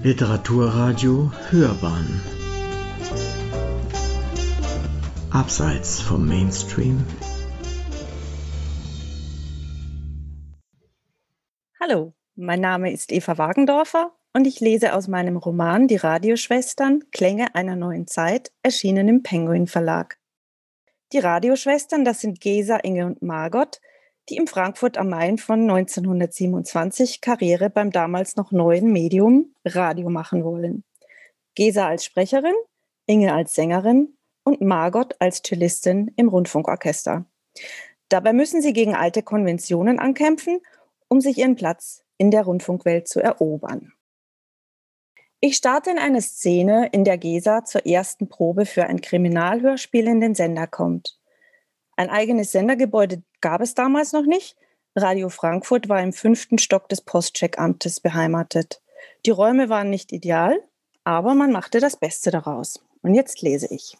Literaturradio Hörbahn Abseits vom Mainstream Hallo, mein Name ist Eva Wagendorfer und ich lese aus meinem Roman Die Radioschwestern Klänge einer neuen Zeit, erschienen im Penguin Verlag. Die Radioschwestern, das sind Gesa, Inge und Margot, die im Frankfurt am Main von 1927 Karriere beim damals noch neuen Medium Radio machen wollen. Gesa als Sprecherin, Inge als Sängerin und Margot als Cellistin im Rundfunkorchester. Dabei müssen sie gegen alte Konventionen ankämpfen, um sich ihren Platz in der Rundfunkwelt zu erobern. Ich starte in eine Szene, in der Gesa zur ersten Probe für ein Kriminalhörspiel in den Sender kommt. Ein eigenes Sendergebäude gab es damals noch nicht. Radio Frankfurt war im fünften Stock des Postcheckamtes beheimatet. Die Räume waren nicht ideal, aber man machte das Beste daraus. Und jetzt lese ich.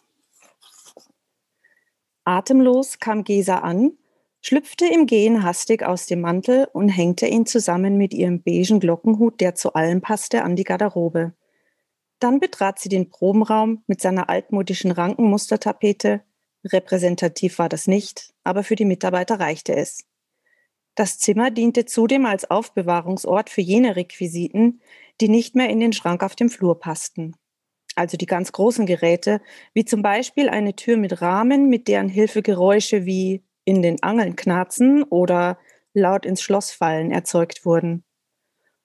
Atemlos kam Gesa an, schlüpfte im Gehen hastig aus dem Mantel und hängte ihn zusammen mit ihrem beigen Glockenhut, der zu allem passte, an die Garderobe. Dann betrat sie den Probenraum mit seiner altmodischen Rankenmustertapete, Repräsentativ war das nicht, aber für die Mitarbeiter reichte es. Das Zimmer diente zudem als Aufbewahrungsort für jene Requisiten, die nicht mehr in den Schrank auf dem Flur passten. Also die ganz großen Geräte, wie zum Beispiel eine Tür mit Rahmen, mit deren Hilfe Geräusche wie in den Angeln knarzen oder laut ins Schloss fallen erzeugt wurden.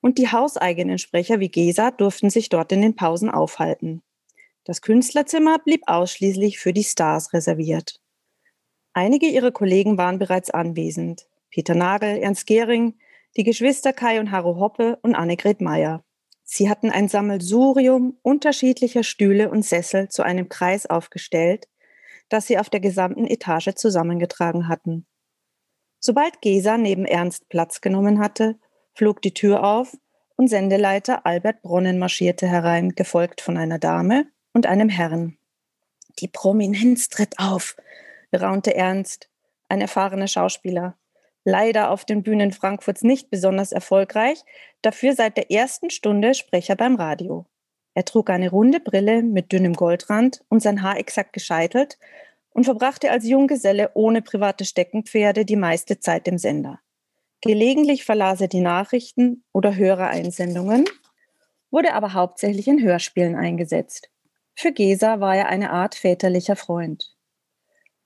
Und die hauseigenen Sprecher wie Gesa durften sich dort in den Pausen aufhalten. Das Künstlerzimmer blieb ausschließlich für die Stars reserviert. Einige ihrer Kollegen waren bereits anwesend. Peter Nagel, Ernst Gehring, die Geschwister Kai und Harro Hoppe und Annegret Meyer. Sie hatten ein Sammelsurium unterschiedlicher Stühle und Sessel zu einem Kreis aufgestellt, das sie auf der gesamten Etage zusammengetragen hatten. Sobald Gesa neben Ernst Platz genommen hatte, flog die Tür auf und Sendeleiter Albert Bronnen marschierte herein, gefolgt von einer Dame und einem Herrn. Die Prominenz tritt auf, raunte Ernst, ein erfahrener Schauspieler. Leider auf den Bühnen Frankfurts nicht besonders erfolgreich, dafür seit der ersten Stunde Sprecher beim Radio. Er trug eine runde Brille mit dünnem Goldrand und sein Haar exakt gescheitelt und verbrachte als Junggeselle ohne private Steckenpferde die meiste Zeit im Sender. Gelegentlich verlas er die Nachrichten oder Hörereinsendungen, wurde aber hauptsächlich in Hörspielen eingesetzt. Für Gesa war er eine Art väterlicher Freund.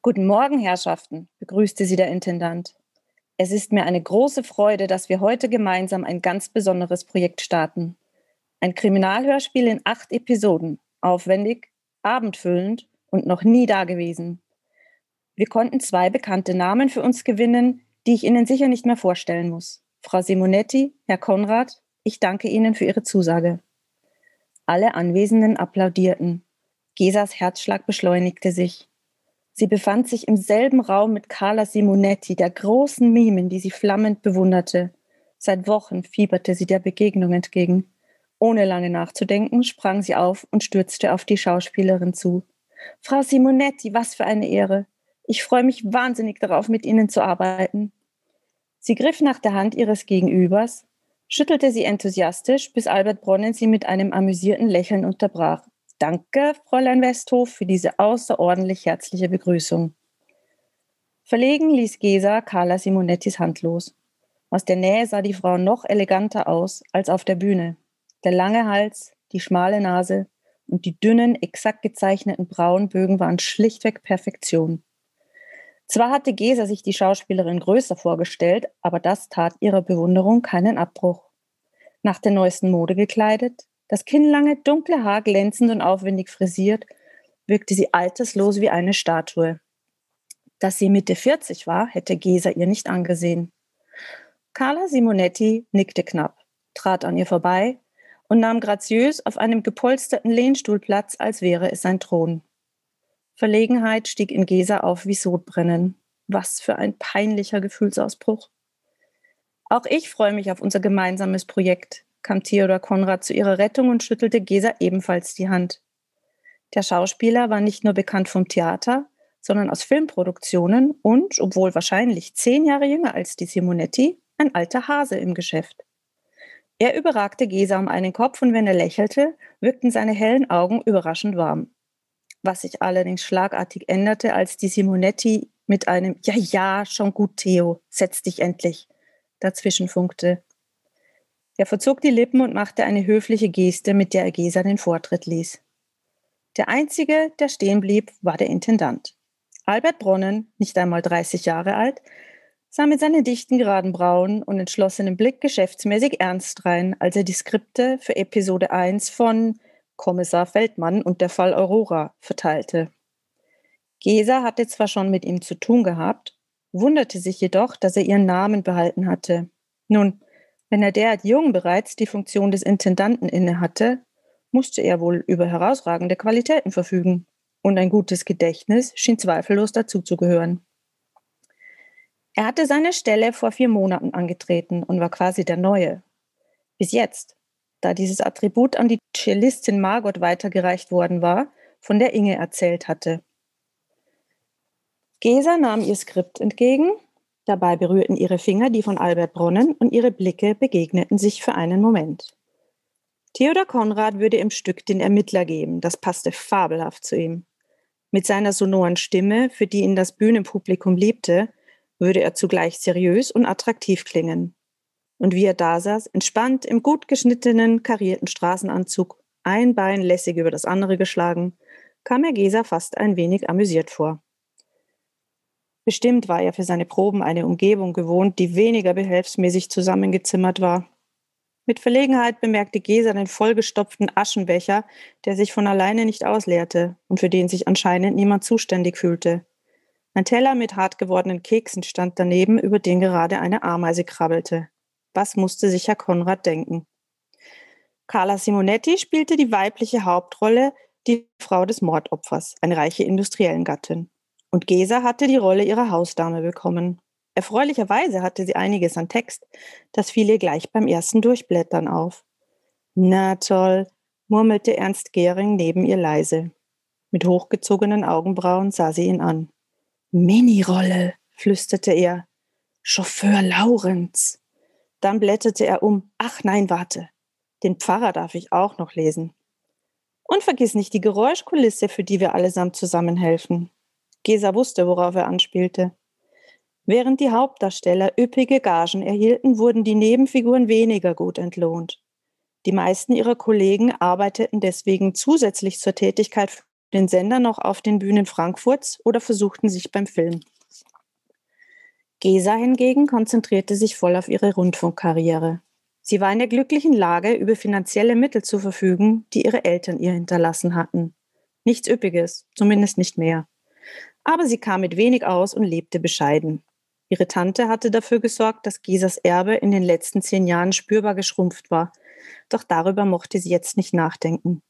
Guten Morgen, Herrschaften, begrüßte sie der Intendant. Es ist mir eine große Freude, dass wir heute gemeinsam ein ganz besonderes Projekt starten. Ein Kriminalhörspiel in acht Episoden, aufwendig, abendfüllend und noch nie dagewesen. Wir konnten zwei bekannte Namen für uns gewinnen, die ich Ihnen sicher nicht mehr vorstellen muss. Frau Simonetti, Herr Konrad, ich danke Ihnen für Ihre Zusage. Alle Anwesenden applaudierten. Gesas Herzschlag beschleunigte sich. Sie befand sich im selben Raum mit Carla Simonetti, der großen Mimen, die sie flammend bewunderte. Seit Wochen fieberte sie der Begegnung entgegen. Ohne lange nachzudenken, sprang sie auf und stürzte auf die Schauspielerin zu. Frau Simonetti, was für eine Ehre. Ich freue mich wahnsinnig darauf, mit Ihnen zu arbeiten. Sie griff nach der Hand ihres Gegenübers, schüttelte sie enthusiastisch, bis Albert Bronnen sie mit einem amüsierten Lächeln unterbrach. Danke, Fräulein Westhof, für diese außerordentlich herzliche Begrüßung. Verlegen ließ Gesa Carla Simonettis Hand los. Aus der Nähe sah die Frau noch eleganter aus als auf der Bühne. Der lange Hals, die schmale Nase und die dünnen, exakt gezeichneten Braunbögen waren schlichtweg Perfektion. Zwar hatte Gesa sich die Schauspielerin größer vorgestellt, aber das tat ihrer Bewunderung keinen Abbruch. Nach der neuesten Mode gekleidet, das kinnlange, dunkle Haar glänzend und aufwendig frisiert, wirkte sie alterslos wie eine Statue. Dass sie Mitte 40 war, hätte Gesa ihr nicht angesehen. Carla Simonetti nickte knapp, trat an ihr vorbei und nahm graziös auf einem gepolsterten Lehnstuhl Platz, als wäre es sein Thron. Verlegenheit stieg in Gesa auf wie Sodbrennen. Was für ein peinlicher Gefühlsausbruch. Auch ich freue mich auf unser gemeinsames Projekt, kam Theodor Konrad zu ihrer Rettung und schüttelte Gesa ebenfalls die Hand. Der Schauspieler war nicht nur bekannt vom Theater, sondern aus Filmproduktionen und, obwohl wahrscheinlich zehn Jahre jünger als die Simonetti, ein alter Hase im Geschäft. Er überragte Gesa um einen Kopf und wenn er lächelte, wirkten seine hellen Augen überraschend warm. Was sich allerdings schlagartig änderte, als die Simonetti mit einem Ja, ja, schon gut, Theo, setz dich endlich dazwischen funkte. Er verzog die Lippen und machte eine höfliche Geste, mit der er Gesa den Vortritt ließ. Der einzige, der stehen blieb, war der Intendant. Albert Bronnen, nicht einmal 30 Jahre alt, sah mit seinen dichten geraden Brauen und entschlossenem Blick geschäftsmäßig ernst rein, als er die Skripte für Episode 1 von Kommissar Feldmann und der Fall Aurora verteilte. Gesa hatte zwar schon mit ihm zu tun gehabt, wunderte sich jedoch, dass er ihren Namen behalten hatte. Nun, wenn er derart jung bereits die Funktion des Intendanten innehatte, musste er wohl über herausragende Qualitäten verfügen. Und ein gutes Gedächtnis schien zweifellos dazuzugehören. Er hatte seine Stelle vor vier Monaten angetreten und war quasi der Neue. Bis jetzt, da dieses Attribut an die Cellistin Margot weitergereicht worden war, von der Inge erzählt hatte. Gesa nahm ihr Skript entgegen Dabei berührten ihre Finger die von Albert Bronnen und ihre Blicke begegneten sich für einen Moment. Theodor Konrad würde im Stück den Ermittler geben, das passte fabelhaft zu ihm. Mit seiner sonoren Stimme, für die ihn das Bühnenpublikum liebte, würde er zugleich seriös und attraktiv klingen. Und wie er da saß, entspannt im gut geschnittenen, karierten Straßenanzug, ein Bein lässig über das andere geschlagen, kam er Gesa fast ein wenig amüsiert vor. Bestimmt war er für seine Proben eine Umgebung gewohnt, die weniger behelfsmäßig zusammengezimmert war. Mit Verlegenheit bemerkte Gesa den vollgestopften Aschenbecher, der sich von alleine nicht ausleerte und für den sich anscheinend niemand zuständig fühlte. Ein Teller mit hart gewordenen Keksen stand daneben, über den gerade eine Ameise krabbelte. Was musste sich Herr Konrad denken? Carla Simonetti spielte die weibliche Hauptrolle, die Frau des Mordopfers, eine reiche Industriellengattin. Und Gesa hatte die Rolle ihrer Hausdame bekommen. Erfreulicherweise hatte sie einiges an Text. Das fiel ihr gleich beim ersten Durchblättern auf. Na toll, murmelte Ernst Gehring neben ihr leise. Mit hochgezogenen Augenbrauen sah sie ihn an. Minirolle, flüsterte er. Chauffeur Laurenz. Dann blätterte er um. Ach nein, warte. Den Pfarrer darf ich auch noch lesen. Und vergiss nicht die Geräuschkulisse, für die wir allesamt zusammenhelfen. Gesa wusste, worauf er anspielte. Während die Hauptdarsteller üppige Gagen erhielten, wurden die Nebenfiguren weniger gut entlohnt. Die meisten ihrer Kollegen arbeiteten deswegen zusätzlich zur Tätigkeit für den Sender noch auf den Bühnen Frankfurts oder versuchten sich beim Film. Gesa hingegen konzentrierte sich voll auf ihre Rundfunkkarriere. Sie war in der glücklichen Lage, über finanzielle Mittel zu verfügen, die ihre Eltern ihr hinterlassen hatten. Nichts Üppiges, zumindest nicht mehr. Aber sie kam mit wenig aus und lebte bescheiden. Ihre Tante hatte dafür gesorgt, dass Gisas Erbe in den letzten zehn Jahren spürbar geschrumpft war. Doch darüber mochte sie jetzt nicht nachdenken.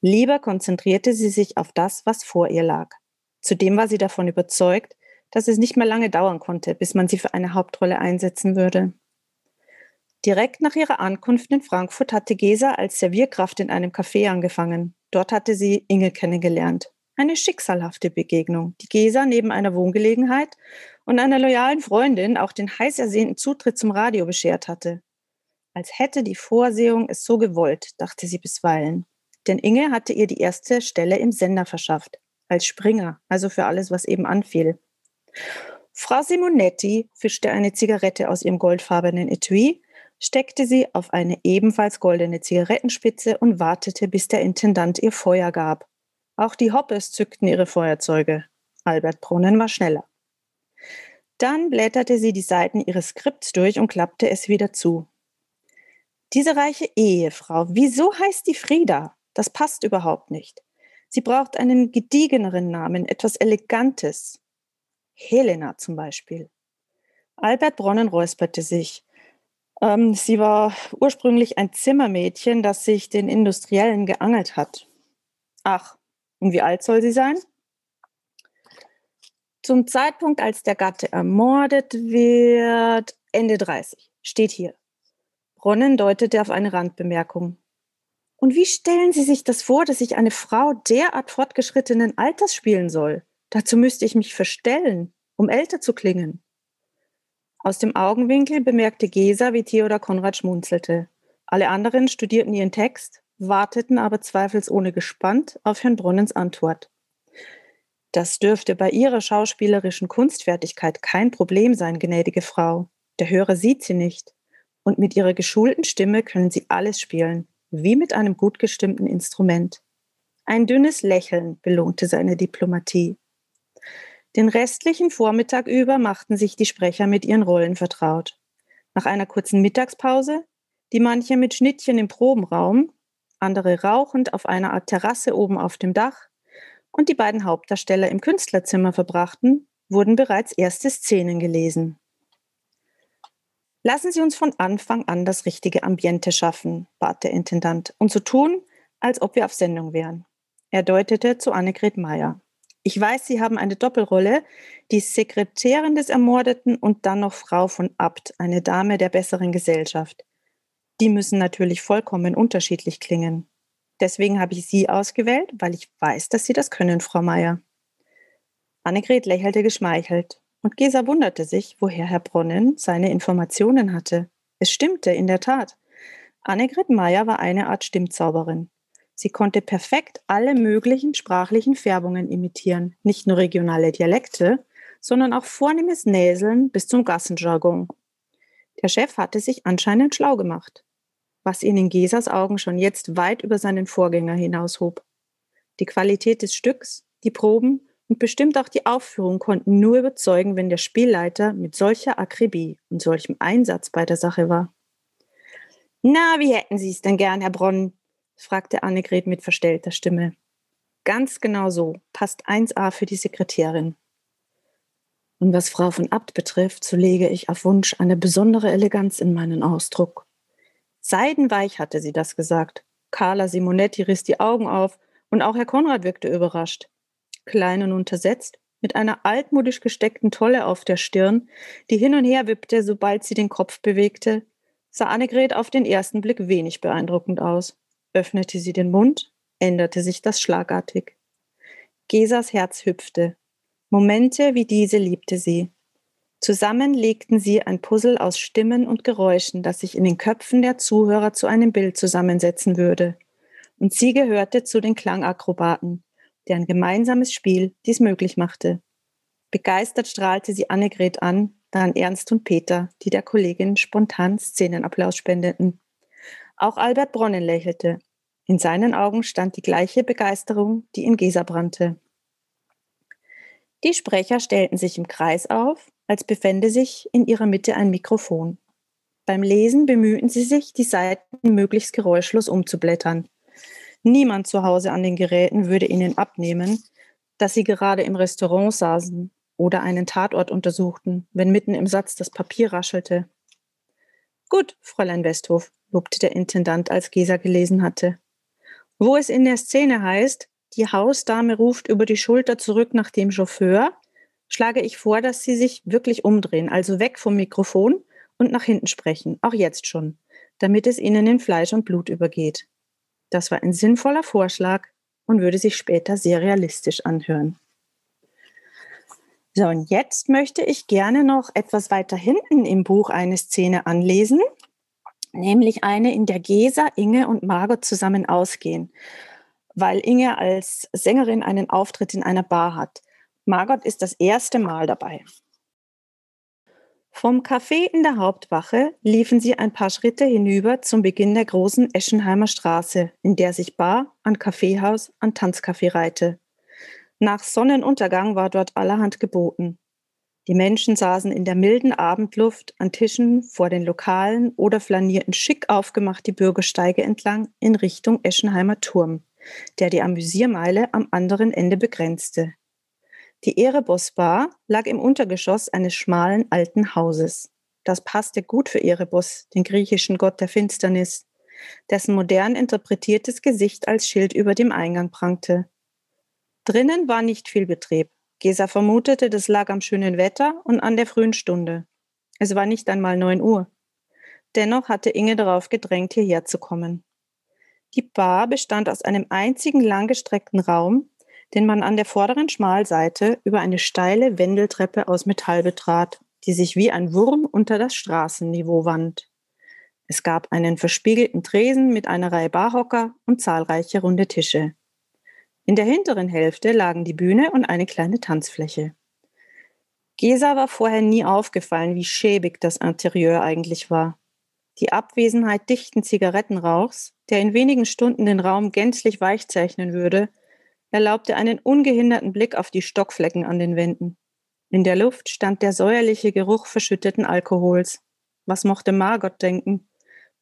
Lieber konzentrierte sie sich auf das, was vor ihr lag. Zudem war sie davon überzeugt, dass es nicht mehr lange dauern konnte, bis man sie für eine Hauptrolle einsetzen würde. Direkt nach ihrer Ankunft in Frankfurt hatte Gesa als Servierkraft in einem Café angefangen. Dort hatte sie Inge kennengelernt. Eine schicksalhafte Begegnung, die Gesa neben einer Wohngelegenheit und einer loyalen Freundin auch den heiß ersehnten Zutritt zum Radio beschert hatte. Als hätte die Vorsehung es so gewollt, dachte sie bisweilen. Denn Inge hatte ihr die erste Stelle im Sender verschafft, als Springer, also für alles, was eben anfiel. Frau Simonetti fischte eine Zigarette aus ihrem goldfarbenen Etui, steckte sie auf eine ebenfalls goldene Zigarettenspitze und wartete, bis der Intendant ihr Feuer gab. Auch die Hoppes zückten ihre Feuerzeuge. Albert Brunnen war schneller. Dann blätterte sie die Seiten ihres Skripts durch und klappte es wieder zu. Diese reiche Ehefrau, wieso heißt die Frieda? Das passt überhaupt nicht. Sie braucht einen gediegeneren Namen, etwas Elegantes. Helena zum Beispiel. Albert Bronnen räusperte sich. Ähm, sie war ursprünglich ein Zimmermädchen, das sich den Industriellen geangelt hat. Ach, und wie alt soll sie sein? Zum Zeitpunkt, als der Gatte ermordet wird, Ende 30. Steht hier. Bronnen deutete auf eine Randbemerkung. Und wie stellen Sie sich das vor, dass ich eine Frau derart fortgeschrittenen Alters spielen soll? Dazu müsste ich mich verstellen, um älter zu klingen. Aus dem Augenwinkel bemerkte Gesa, wie Theodor Konrad schmunzelte. Alle anderen studierten ihren Text, warteten aber zweifelsohne gespannt auf Herrn Brunnens Antwort. Das dürfte bei Ihrer schauspielerischen Kunstfertigkeit kein Problem sein, gnädige Frau. Der Hörer sieht Sie nicht. Und mit Ihrer geschulten Stimme können Sie alles spielen, wie mit einem gut gestimmten Instrument. Ein dünnes Lächeln belohnte seine Diplomatie. Den restlichen Vormittag über machten sich die Sprecher mit ihren Rollen vertraut. Nach einer kurzen Mittagspause, die manche mit Schnittchen im Probenraum, andere rauchend auf einer Art Terrasse oben auf dem Dach und die beiden Hauptdarsteller im Künstlerzimmer verbrachten, wurden bereits erste Szenen gelesen. Lassen Sie uns von Anfang an das richtige Ambiente schaffen, bat der Intendant, und so tun, als ob wir auf Sendung wären. Er deutete zu Annegret Meyer. Ich weiß, Sie haben eine Doppelrolle, die Sekretärin des Ermordeten und dann noch Frau von Abt, eine Dame der besseren Gesellschaft. Die müssen natürlich vollkommen unterschiedlich klingen. Deswegen habe ich Sie ausgewählt, weil ich weiß, dass Sie das können, Frau Meier. Annegret lächelte geschmeichelt und Gesa wunderte sich, woher Herr Bronnen seine Informationen hatte. Es stimmte, in der Tat. Annegret Meier war eine Art Stimmzauberin. Sie konnte perfekt alle möglichen sprachlichen Färbungen imitieren, nicht nur regionale Dialekte, sondern auch vornehmes Näseln bis zum Gassenjargon. Der Chef hatte sich anscheinend schlau gemacht, was ihn in Gesas Augen schon jetzt weit über seinen Vorgänger hinaushob. Die Qualität des Stücks, die Proben und bestimmt auch die Aufführung konnten nur überzeugen, wenn der Spielleiter mit solcher Akribie und solchem Einsatz bei der Sache war. Na, wie hätten Sie es denn gern, Herr Bronn? Fragte Annegret mit verstellter Stimme. Ganz genau so, passt 1a für die Sekretärin. Und was Frau von Abt betrifft, so lege ich auf Wunsch eine besondere Eleganz in meinen Ausdruck. Seidenweich hatte sie das gesagt. Carla Simonetti riss die Augen auf und auch Herr Konrad wirkte überrascht. Klein und untersetzt, mit einer altmodisch gesteckten Tolle auf der Stirn, die hin und her wippte, sobald sie den Kopf bewegte, sah Annegret auf den ersten Blick wenig beeindruckend aus. Öffnete sie den Mund, änderte sich das schlagartig. Gesas Herz hüpfte. Momente wie diese liebte sie. Zusammen legten sie ein Puzzle aus Stimmen und Geräuschen, das sich in den Köpfen der Zuhörer zu einem Bild zusammensetzen würde. Und sie gehörte zu den Klangakrobaten, deren gemeinsames Spiel dies möglich machte. Begeistert strahlte sie Annegret an, dann Ernst und Peter, die der Kollegin spontan Szenenapplaus spendeten. Auch Albert Bronnen lächelte. In seinen Augen stand die gleiche Begeisterung, die in Gesa brannte. Die Sprecher stellten sich im Kreis auf, als befände sich in ihrer Mitte ein Mikrofon. Beim Lesen bemühten sie sich, die Seiten möglichst geräuschlos umzublättern. Niemand zu Hause an den Geräten würde ihnen abnehmen, dass sie gerade im Restaurant saßen oder einen Tatort untersuchten, wenn mitten im Satz das Papier raschelte. Gut, Fräulein Westhof, lobte der Intendant, als Gesa gelesen hatte. Wo es in der Szene heißt, die Hausdame ruft über die Schulter zurück nach dem Chauffeur, schlage ich vor, dass Sie sich wirklich umdrehen, also weg vom Mikrofon und nach hinten sprechen, auch jetzt schon, damit es Ihnen in Fleisch und Blut übergeht. Das war ein sinnvoller Vorschlag und würde sich später sehr realistisch anhören. So, und jetzt möchte ich gerne noch etwas weiter hinten im Buch eine Szene anlesen, nämlich eine, in der Gesa, Inge und Margot zusammen ausgehen, weil Inge als Sängerin einen Auftritt in einer Bar hat. Margot ist das erste Mal dabei. Vom Café in der Hauptwache liefen sie ein paar Schritte hinüber zum Beginn der großen Eschenheimer Straße, in der sich Bar an Kaffeehaus an Tanzcafé reihte. Nach Sonnenuntergang war dort allerhand geboten. Die Menschen saßen in der milden Abendluft an Tischen vor den Lokalen oder flanierten schick aufgemacht die Bürgersteige entlang in Richtung Eschenheimer Turm, der die Amüsiermeile am anderen Ende begrenzte. Die Erebos Bar lag im Untergeschoss eines schmalen alten Hauses. Das passte gut für Erebos, den griechischen Gott der Finsternis, dessen modern interpretiertes Gesicht als Schild über dem Eingang prangte. Drinnen war nicht viel Betrieb. Gesa vermutete, das lag am schönen Wetter und an der frühen Stunde. Es war nicht einmal neun Uhr. Dennoch hatte Inge darauf gedrängt, hierher zu kommen. Die Bar bestand aus einem einzigen langgestreckten Raum, den man an der vorderen Schmalseite über eine steile Wendeltreppe aus Metall betrat, die sich wie ein Wurm unter das Straßenniveau wand. Es gab einen verspiegelten Tresen mit einer Reihe Barhocker und zahlreiche runde Tische. In der hinteren Hälfte lagen die Bühne und eine kleine Tanzfläche. Gesa war vorher nie aufgefallen, wie schäbig das Interieur eigentlich war. Die Abwesenheit dichten Zigarettenrauchs, der in wenigen Stunden den Raum gänzlich weich zeichnen würde, erlaubte einen ungehinderten Blick auf die Stockflecken an den Wänden. In der Luft stand der säuerliche Geruch verschütteten Alkohols. Was mochte Margot denken?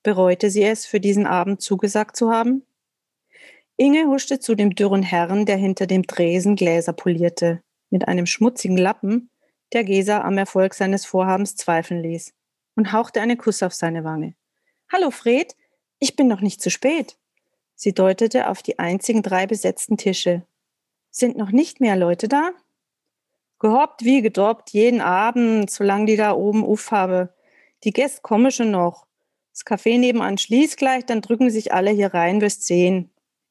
Bereute sie es, für diesen Abend zugesagt zu haben? Inge huschte zu dem dürren Herrn, der hinter dem Tresen Gläser polierte, mit einem schmutzigen Lappen, der Gesa am Erfolg seines Vorhabens zweifeln ließ, und hauchte einen Kuss auf seine Wange. Hallo Fred, ich bin noch nicht zu spät. Sie deutete auf die einzigen drei besetzten Tische. Sind noch nicht mehr Leute da? Gehoppt wie gedoppt, jeden Abend, solange die da oben uff habe. Die Gäste kommen schon noch. Das Café nebenan schließt gleich, dann drücken sich alle hier rein bis zehn.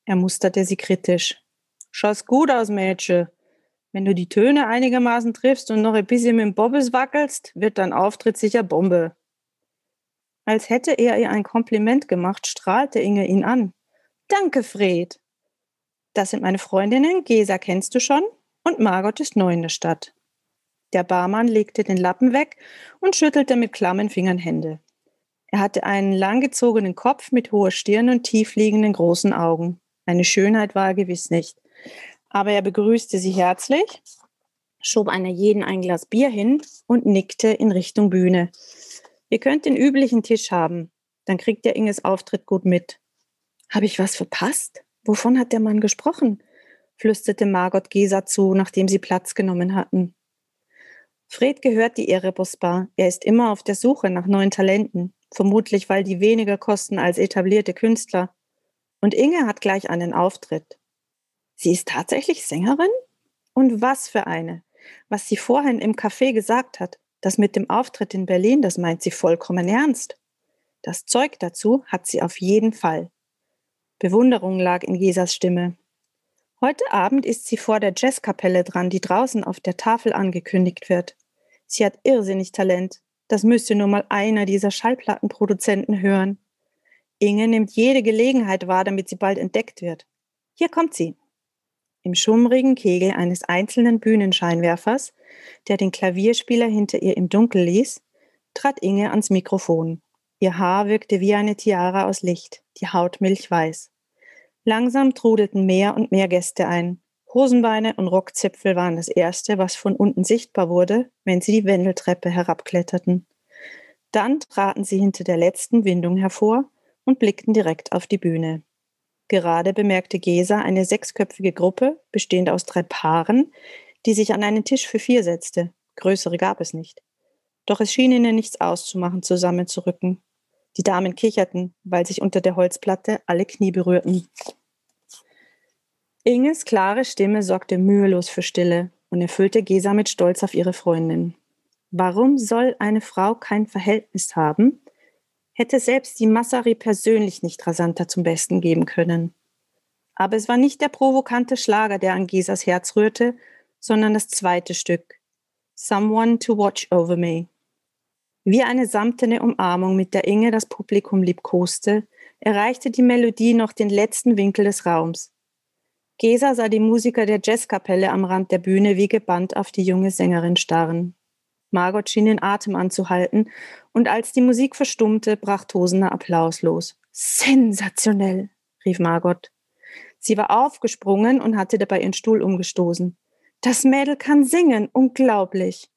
Er musterte sie kritisch. Schaust gut aus, Mädchen. Wenn du die Töne einigermaßen triffst und noch ein bisschen mit dem Bobbes wackelst, wird dein Auftritt sicher Bombe. Als hätte er ihr ein Kompliment gemacht, strahlte Inge ihn an. Danke, Fred. Das sind meine Freundinnen. Gesa kennst du schon und Margot ist neu in der Stadt. Der Barmann legte den Lappen weg und schüttelte mit klammen Fingern Hände. Er hatte einen langgezogenen Kopf mit hoher Stirn und tiefliegenden großen Augen. Eine Schönheit war er gewiss nicht. Aber er begrüßte sie herzlich, schob einer jeden ein Glas Bier hin und nickte in Richtung Bühne. Ihr könnt den üblichen Tisch haben, dann kriegt ihr Inges Auftritt gut mit. Habe ich was verpasst? Wovon hat der Mann gesprochen? flüsterte Margot Gesa zu, nachdem sie Platz genommen hatten. Fred gehört die Erebus Bar. Er ist immer auf der Suche nach neuen Talenten, vermutlich weil die weniger kosten als etablierte Künstler. Und Inge hat gleich einen Auftritt. Sie ist tatsächlich Sängerin? Und was für eine? Was sie vorhin im Café gesagt hat, das mit dem Auftritt in Berlin, das meint sie vollkommen ernst. Das Zeug dazu hat sie auf jeden Fall. Bewunderung lag in Jesas Stimme. Heute Abend ist sie vor der Jazzkapelle dran, die draußen auf der Tafel angekündigt wird. Sie hat irrsinnig Talent. Das müsste nur mal einer dieser Schallplattenproduzenten hören. Inge nimmt jede Gelegenheit wahr, damit sie bald entdeckt wird. Hier kommt sie. Im schummrigen Kegel eines einzelnen Bühnenscheinwerfers, der den Klavierspieler hinter ihr im Dunkel ließ, trat Inge ans Mikrofon. Ihr Haar wirkte wie eine Tiara aus Licht, die Haut milchweiß. Langsam trudelten mehr und mehr Gäste ein. Hosenbeine und Rockzipfel waren das Erste, was von unten sichtbar wurde, wenn sie die Wendeltreppe herabkletterten. Dann traten sie hinter der letzten Windung hervor und blickten direkt auf die Bühne. Gerade bemerkte Gesa eine sechsköpfige Gruppe, bestehend aus drei Paaren, die sich an einen Tisch für vier setzte. Größere gab es nicht. Doch es schien ihnen nichts auszumachen, zusammenzurücken. Die Damen kicherten, weil sich unter der Holzplatte alle Knie berührten. Inges klare Stimme sorgte mühelos für Stille und erfüllte Gesa mit Stolz auf ihre Freundin. Warum soll eine Frau kein Verhältnis haben, hätte selbst die Massari persönlich nicht rasanter zum Besten geben können. Aber es war nicht der provokante Schlager, der an Gesas Herz rührte, sondern das zweite Stück, Someone to Watch Over Me. Wie eine samtene Umarmung, mit der Inge das Publikum liebkoste, erreichte die Melodie noch den letzten Winkel des Raums. Gesa sah die Musiker der Jazzkapelle am Rand der Bühne wie gebannt auf die junge Sängerin starren. Margot schien den Atem anzuhalten, und als die Musik verstummte, brach tosender Applaus los. Sensationell, rief Margot. Sie war aufgesprungen und hatte dabei ihren Stuhl umgestoßen. Das Mädel kann singen, unglaublich.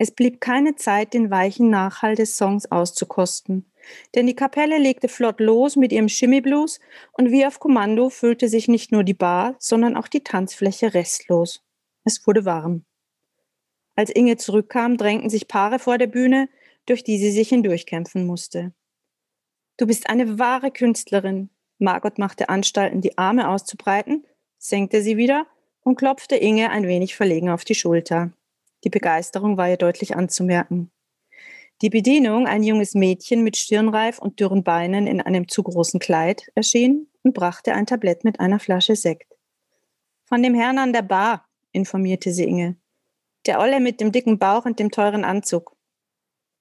Es blieb keine Zeit, den weichen Nachhall des Songs auszukosten, denn die Kapelle legte flott los mit ihrem Shimmyblues und wie auf Kommando füllte sich nicht nur die Bar, sondern auch die Tanzfläche restlos. Es wurde warm. Als Inge zurückkam, drängten sich Paare vor der Bühne, durch die sie sich hindurchkämpfen musste. Du bist eine wahre Künstlerin. Margot machte Anstalten, die Arme auszubreiten, senkte sie wieder und klopfte Inge ein wenig verlegen auf die Schulter. Die Begeisterung war ihr deutlich anzumerken. Die Bedienung, ein junges Mädchen mit Stirnreif und dürren Beinen in einem zu großen Kleid, erschien und brachte ein Tablett mit einer Flasche Sekt. Von dem Herrn an der Bar, informierte sie Inge. Der Olle mit dem dicken Bauch und dem teuren Anzug.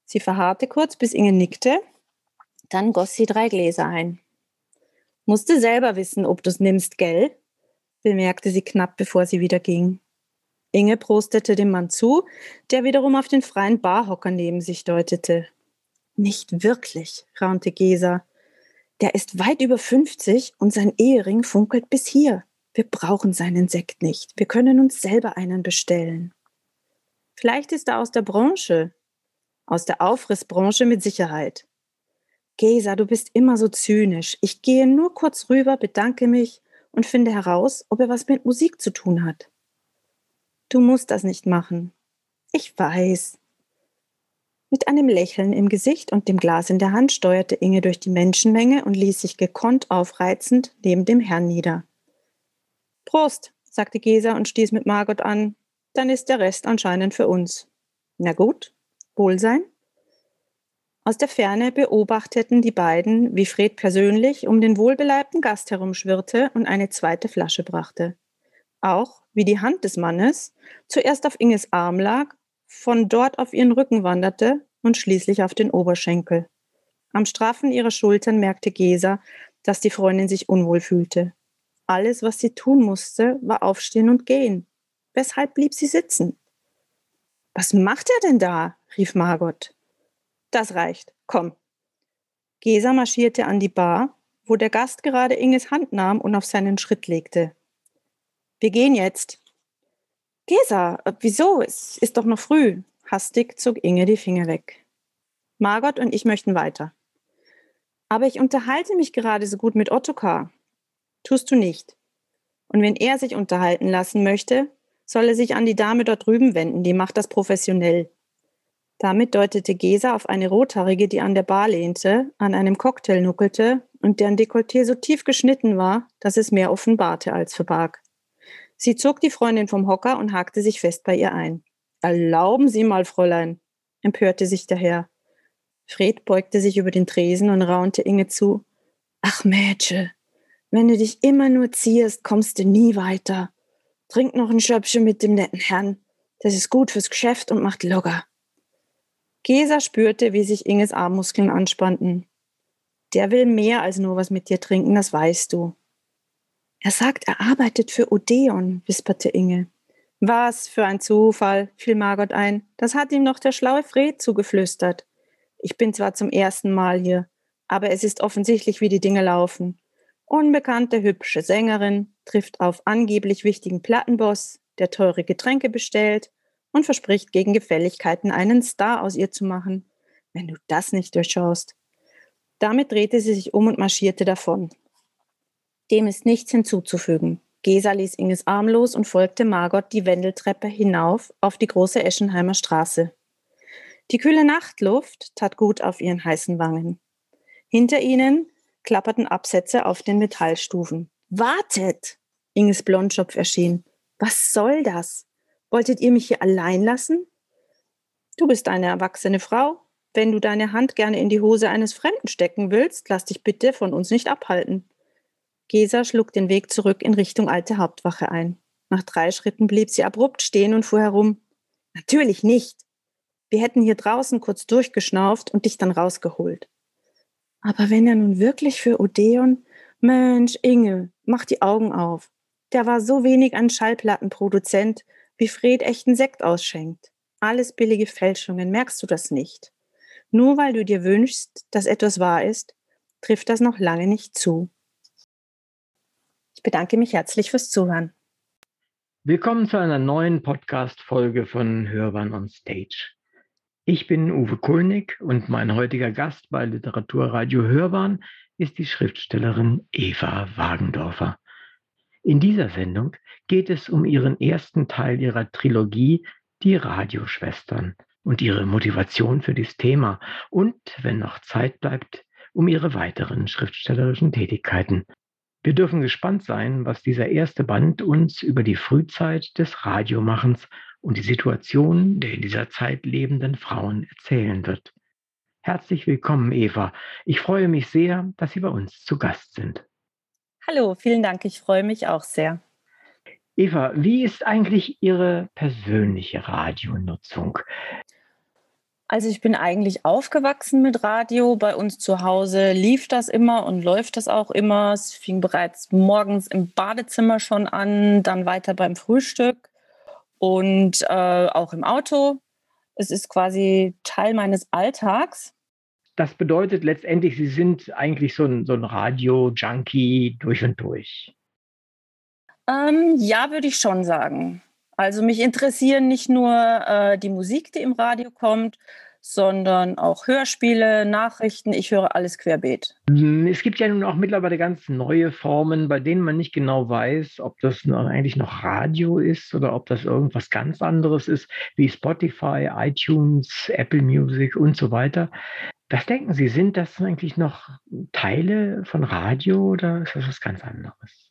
Sie verharrte kurz, bis Inge nickte, Dann goss sie drei Gläser ein. Musste selber wissen, ob du's nimmst, gell? bemerkte sie knapp, bevor sie wieder ging. Inge prostete dem Mann zu, der wiederum auf den freien Barhocker neben sich deutete. Nicht wirklich, raunte Gesa. Der ist weit über 50 und sein Ehering funkelt bis hier. Wir brauchen seinen Sekt nicht. Wir können uns selber einen bestellen. Vielleicht ist er aus der Branche. Aus der Aufrissbranche mit Sicherheit. Gesa, du bist immer so zynisch. Ich gehe nur kurz rüber, bedanke mich und finde heraus, ob er was mit Musik zu tun hat. Du musst das nicht machen. Ich weiß. Mit einem Lächeln im Gesicht und dem Glas in der Hand steuerte Inge durch die Menschenmenge und ließ sich gekonnt aufreizend neben dem Herrn nieder. Prost, sagte Gesa und stieß mit Margot an. Dann ist der Rest anscheinend für uns. Na gut, Wohlsein. Aus der Ferne beobachteten die beiden, wie Fred persönlich um den wohlbeleibten Gast herumschwirrte und eine zweite Flasche brachte. Auch wie die Hand des Mannes zuerst auf Inges Arm lag, von dort auf ihren Rücken wanderte und schließlich auf den Oberschenkel. Am Straffen ihrer Schultern merkte Gesa, dass die Freundin sich unwohl fühlte. Alles, was sie tun musste, war aufstehen und gehen. Weshalb blieb sie sitzen? Was macht er denn da? rief Margot. Das reicht. Komm. Gesa marschierte an die Bar, wo der Gast gerade Inges Hand nahm und auf seinen Schritt legte. Wir gehen jetzt. Gesa, äh, wieso? Es ist doch noch früh. Hastig zog Inge die Finger weg. Margot und ich möchten weiter. Aber ich unterhalte mich gerade so gut mit Ottokar. Tust du nicht. Und wenn er sich unterhalten lassen möchte, soll er sich an die Dame dort drüben wenden, die macht das professionell. Damit deutete Gesa auf eine Rothaarige, die an der Bar lehnte, an einem Cocktail nuckelte und deren Dekolleté so tief geschnitten war, dass es mehr offenbarte als verbarg. Sie zog die Freundin vom Hocker und hakte sich fest bei ihr ein. Erlauben Sie mal, Fräulein, empörte sich der Herr. Fred beugte sich über den Tresen und raunte Inge zu. Ach, Mädchen, wenn du dich immer nur ziehst, kommst du nie weiter. Trink noch ein Schöpfchen mit dem netten Herrn. Das ist gut fürs Geschäft und macht locker. Gesa spürte, wie sich Inges Armmuskeln anspannten. Der will mehr als nur was mit dir trinken, das weißt du. Er sagt, er arbeitet für Odeon, wisperte Inge. Was für ein Zufall, fiel Margot ein. Das hat ihm noch der schlaue Fred zugeflüstert. Ich bin zwar zum ersten Mal hier, aber es ist offensichtlich, wie die Dinge laufen. Unbekannte hübsche Sängerin trifft auf angeblich wichtigen Plattenboss, der teure Getränke bestellt und verspricht gegen Gefälligkeiten einen Star aus ihr zu machen. Wenn du das nicht durchschaust. Damit drehte sie sich um und marschierte davon. Dem ist nichts hinzuzufügen. Gesa ließ Inges Arm los und folgte Margot die Wendeltreppe hinauf auf die große Eschenheimer Straße. Die kühle Nachtluft tat gut auf ihren heißen Wangen. Hinter ihnen klapperten Absätze auf den Metallstufen. Wartet! Inges Blondschopf erschien. Was soll das? Wolltet ihr mich hier allein lassen? Du bist eine erwachsene Frau. Wenn du deine Hand gerne in die Hose eines Fremden stecken willst, lass dich bitte von uns nicht abhalten. Gesa schlug den Weg zurück in Richtung alte Hauptwache ein. Nach drei Schritten blieb sie abrupt stehen und fuhr herum. Natürlich nicht. Wir hätten hier draußen kurz durchgeschnauft und dich dann rausgeholt. Aber wenn er nun wirklich für Odeon, Mensch, Inge, mach die Augen auf. Der war so wenig ein Schallplattenproduzent, wie Fred echten Sekt ausschenkt. Alles billige Fälschungen, merkst du das nicht? Nur weil du dir wünschst, dass etwas wahr ist, trifft das noch lange nicht zu. Ich bedanke mich herzlich fürs Zuhören. Willkommen zu einer neuen Podcast-Folge von Hörbahn on Stage. Ich bin Uwe Kulnig und mein heutiger Gast bei Literaturradio Hörbahn ist die Schriftstellerin Eva Wagendorfer. In dieser Sendung geht es um ihren ersten Teil ihrer Trilogie Die Radioschwestern und ihre Motivation für dieses Thema und, wenn noch Zeit bleibt, um ihre weiteren schriftstellerischen Tätigkeiten. Wir dürfen gespannt sein, was dieser erste Band uns über die Frühzeit des Radiomachens und die Situation der in dieser Zeit lebenden Frauen erzählen wird. Herzlich willkommen, Eva. Ich freue mich sehr, dass Sie bei uns zu Gast sind. Hallo, vielen Dank. Ich freue mich auch sehr. Eva, wie ist eigentlich Ihre persönliche Radionutzung? Also ich bin eigentlich aufgewachsen mit Radio. Bei uns zu Hause lief das immer und läuft das auch immer. Es fing bereits morgens im Badezimmer schon an, dann weiter beim Frühstück und äh, auch im Auto. Es ist quasi Teil meines Alltags. Das bedeutet letztendlich, Sie sind eigentlich so ein, so ein Radio-Junkie durch und durch. Ähm, ja, würde ich schon sagen. Also mich interessieren nicht nur äh, die Musik, die im Radio kommt, sondern auch Hörspiele, Nachrichten. Ich höre alles querbeet. Hm, es gibt ja nun auch mittlerweile ganz neue Formen, bei denen man nicht genau weiß, ob das eigentlich noch Radio ist oder ob das irgendwas ganz anderes ist, wie Spotify, iTunes, Apple Music und so weiter. Was denken Sie, sind das eigentlich noch Teile von Radio oder ist das was ganz anderes?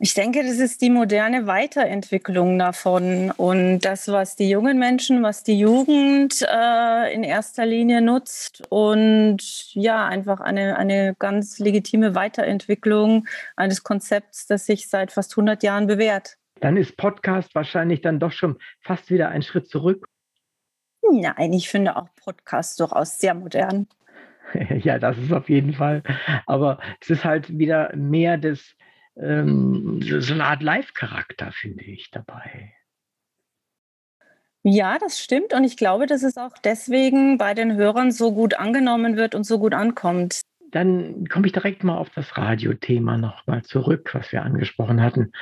Ich denke, das ist die moderne Weiterentwicklung davon und das, was die jungen Menschen, was die Jugend äh, in erster Linie nutzt und ja, einfach eine, eine ganz legitime Weiterentwicklung eines Konzepts, das sich seit fast 100 Jahren bewährt. Dann ist Podcast wahrscheinlich dann doch schon fast wieder ein Schritt zurück. Nein, ich finde auch Podcast durchaus sehr modern. ja, das ist auf jeden Fall. Aber es ist halt wieder mehr des ähm, so eine Art Live-Charakter, finde ich, dabei. Ja, das stimmt. Und ich glaube, dass es auch deswegen bei den Hörern so gut angenommen wird und so gut ankommt. Dann komme ich direkt mal auf das Radiothema nochmal zurück, was wir angesprochen hatten.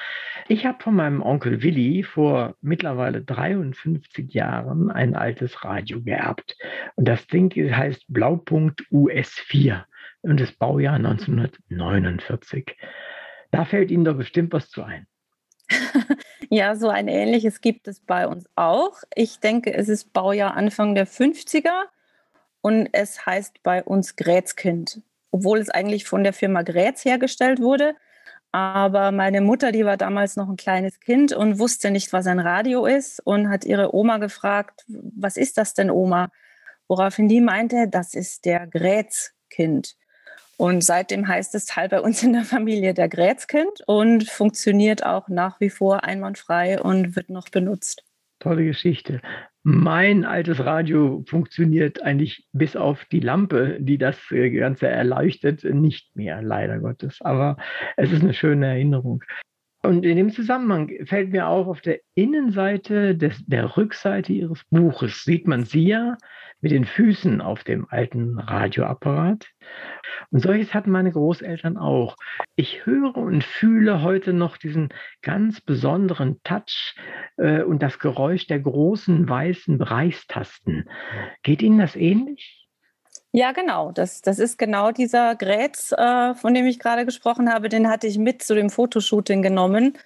Ich habe von meinem Onkel Willi vor mittlerweile 53 Jahren ein altes Radio geerbt. Und das Ding heißt Blaupunkt US4 und das Baujahr 1949. Da fällt Ihnen doch bestimmt was zu ein. ja, so ein ähnliches gibt es bei uns auch. Ich denke, es ist Baujahr Anfang der 50er und es heißt bei uns Grätzkind, obwohl es eigentlich von der Firma Grätz hergestellt wurde. Aber meine Mutter, die war damals noch ein kleines Kind und wusste nicht, was ein Radio ist und hat ihre Oma gefragt, was ist das denn, Oma? Woraufhin die meinte, das ist der Grätzkind. Und seitdem heißt es Teil bei uns in der Familie der Grätzkind und funktioniert auch nach wie vor einwandfrei und wird noch benutzt. Tolle Geschichte. Mein altes Radio funktioniert eigentlich bis auf die Lampe, die das äh, Ganze erleuchtet, nicht mehr, leider Gottes. Aber es ist eine schöne Erinnerung. Und in dem Zusammenhang fällt mir auf, auf der Innenseite des, der Rückseite Ihres Buches sieht man Sie ja mit den Füßen auf dem alten Radioapparat. Und solches hatten meine Großeltern auch. Ich höre und fühle heute noch diesen ganz besonderen Touch äh, und das Geräusch der großen weißen Bereichstasten. Geht Ihnen das ähnlich? Ja, genau. Das, das ist genau dieser Grätz, äh, von dem ich gerade gesprochen habe. Den hatte ich mit zu dem Fotoshooting genommen.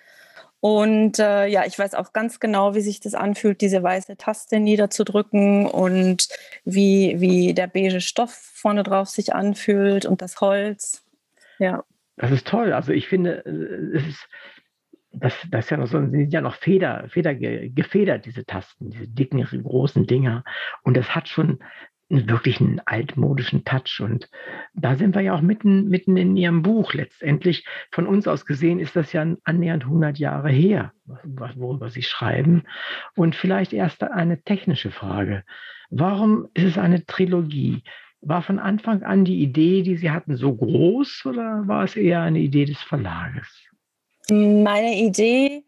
Und äh, ja, ich weiß auch ganz genau, wie sich das anfühlt, diese weiße Taste niederzudrücken und wie, wie der beige Stoff vorne drauf sich anfühlt und das Holz. Ja. Das ist toll. Also ich finde, äh, es ist, das, das ist ja noch so, sind ja noch Feder, Feder gefedert, diese Tasten, diese dicken, großen Dinger. Und das hat schon wirklich einen altmodischen Touch. Und da sind wir ja auch mitten, mitten in Ihrem Buch letztendlich. Von uns aus gesehen ist das ja annähernd 100 Jahre her, worüber Sie schreiben. Und vielleicht erst eine technische Frage. Warum ist es eine Trilogie? War von Anfang an die Idee, die Sie hatten, so groß oder war es eher eine Idee des Verlages? Meine Idee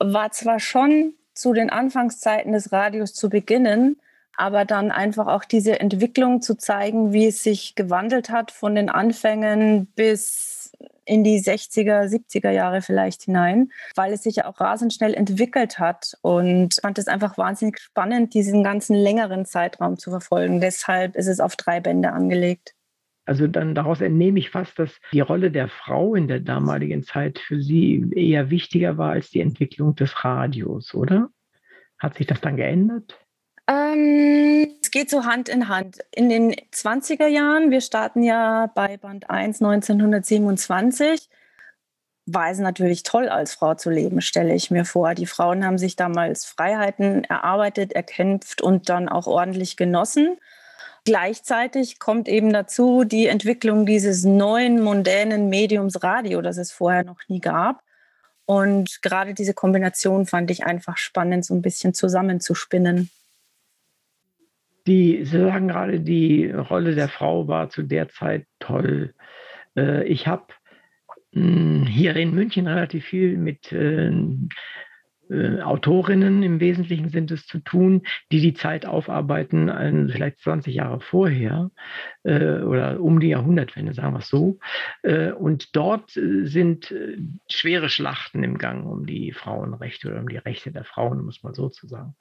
war zwar schon zu den Anfangszeiten des Radios zu beginnen, aber dann einfach auch diese Entwicklung zu zeigen, wie es sich gewandelt hat von den Anfängen bis in die 60er, 70er Jahre vielleicht hinein, weil es sich ja auch rasend schnell entwickelt hat und fand es einfach wahnsinnig spannend, diesen ganzen längeren Zeitraum zu verfolgen. Deshalb ist es auf drei Bände angelegt. Also dann daraus entnehme ich fast, dass die Rolle der Frau in der damaligen Zeit für Sie eher wichtiger war als die Entwicklung des Radios, oder? Hat sich das dann geändert? Ähm, es geht so Hand in Hand. In den 20er Jahren, wir starten ja bei Band 1 1927, war es natürlich toll, als Frau zu leben, stelle ich mir vor. Die Frauen haben sich damals Freiheiten erarbeitet, erkämpft und dann auch ordentlich genossen. Gleichzeitig kommt eben dazu die Entwicklung dieses neuen, mondänen Mediums Radio, das es vorher noch nie gab. Und gerade diese Kombination fand ich einfach spannend, so ein bisschen zusammenzuspinnen. Die, Sie sagen gerade, die Rolle der Frau war zu der Zeit toll. Äh, ich habe hm, hier in München relativ viel mit äh, äh, Autorinnen im Wesentlichen sind es zu tun, die die Zeit aufarbeiten, äh, vielleicht 20 Jahre vorher äh, oder um die Jahrhundertwende, sagen wir es so. Äh, und dort äh, sind äh, schwere Schlachten im Gang um die Frauenrechte oder um die Rechte der Frauen, muss man so zu sagen.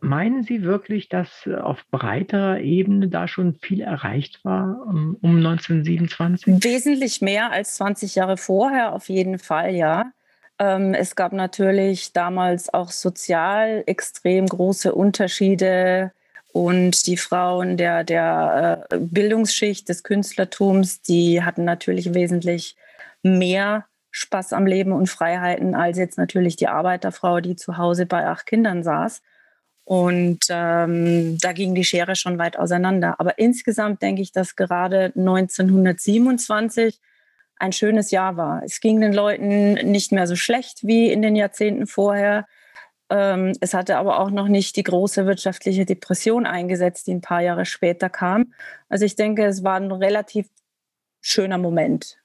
Meinen Sie wirklich, dass auf breiterer Ebene da schon viel erreicht war um, um 1927? Wesentlich mehr als 20 Jahre vorher, auf jeden Fall, ja. Ähm, es gab natürlich damals auch sozial extrem große Unterschiede und die Frauen der, der äh, Bildungsschicht des Künstlertums, die hatten natürlich wesentlich mehr Spaß am Leben und Freiheiten als jetzt natürlich die Arbeiterfrau, die zu Hause bei acht Kindern saß. Und ähm, da ging die Schere schon weit auseinander. Aber insgesamt denke ich, dass gerade 1927 ein schönes Jahr war. Es ging den Leuten nicht mehr so schlecht wie in den Jahrzehnten vorher. Ähm, es hatte aber auch noch nicht die große wirtschaftliche Depression eingesetzt, die ein paar Jahre später kam. Also ich denke, es war ein relativ schöner Moment.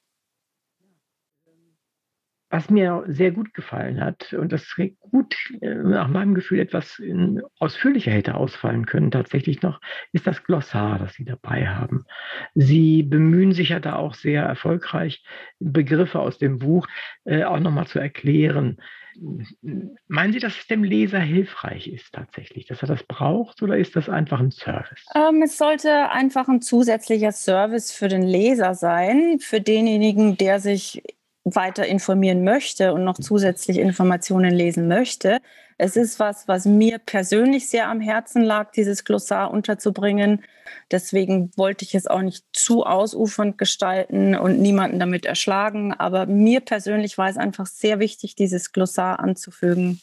Was mir sehr gut gefallen hat und das gut äh, nach meinem Gefühl etwas ausführlicher hätte ausfallen können, tatsächlich noch, ist das Glossar, das Sie dabei haben. Sie bemühen sich ja da auch sehr erfolgreich, Begriffe aus dem Buch äh, auch nochmal zu erklären. Meinen Sie, dass es dem Leser hilfreich ist tatsächlich, dass er das braucht oder ist das einfach ein Service? Ähm, es sollte einfach ein zusätzlicher Service für den Leser sein, für denjenigen, der sich weiter informieren möchte und noch zusätzlich Informationen lesen möchte. Es ist was, was mir persönlich sehr am Herzen lag, dieses Glossar unterzubringen. Deswegen wollte ich es auch nicht zu ausufernd gestalten und niemanden damit erschlagen. Aber mir persönlich war es einfach sehr wichtig, dieses Glossar anzufügen.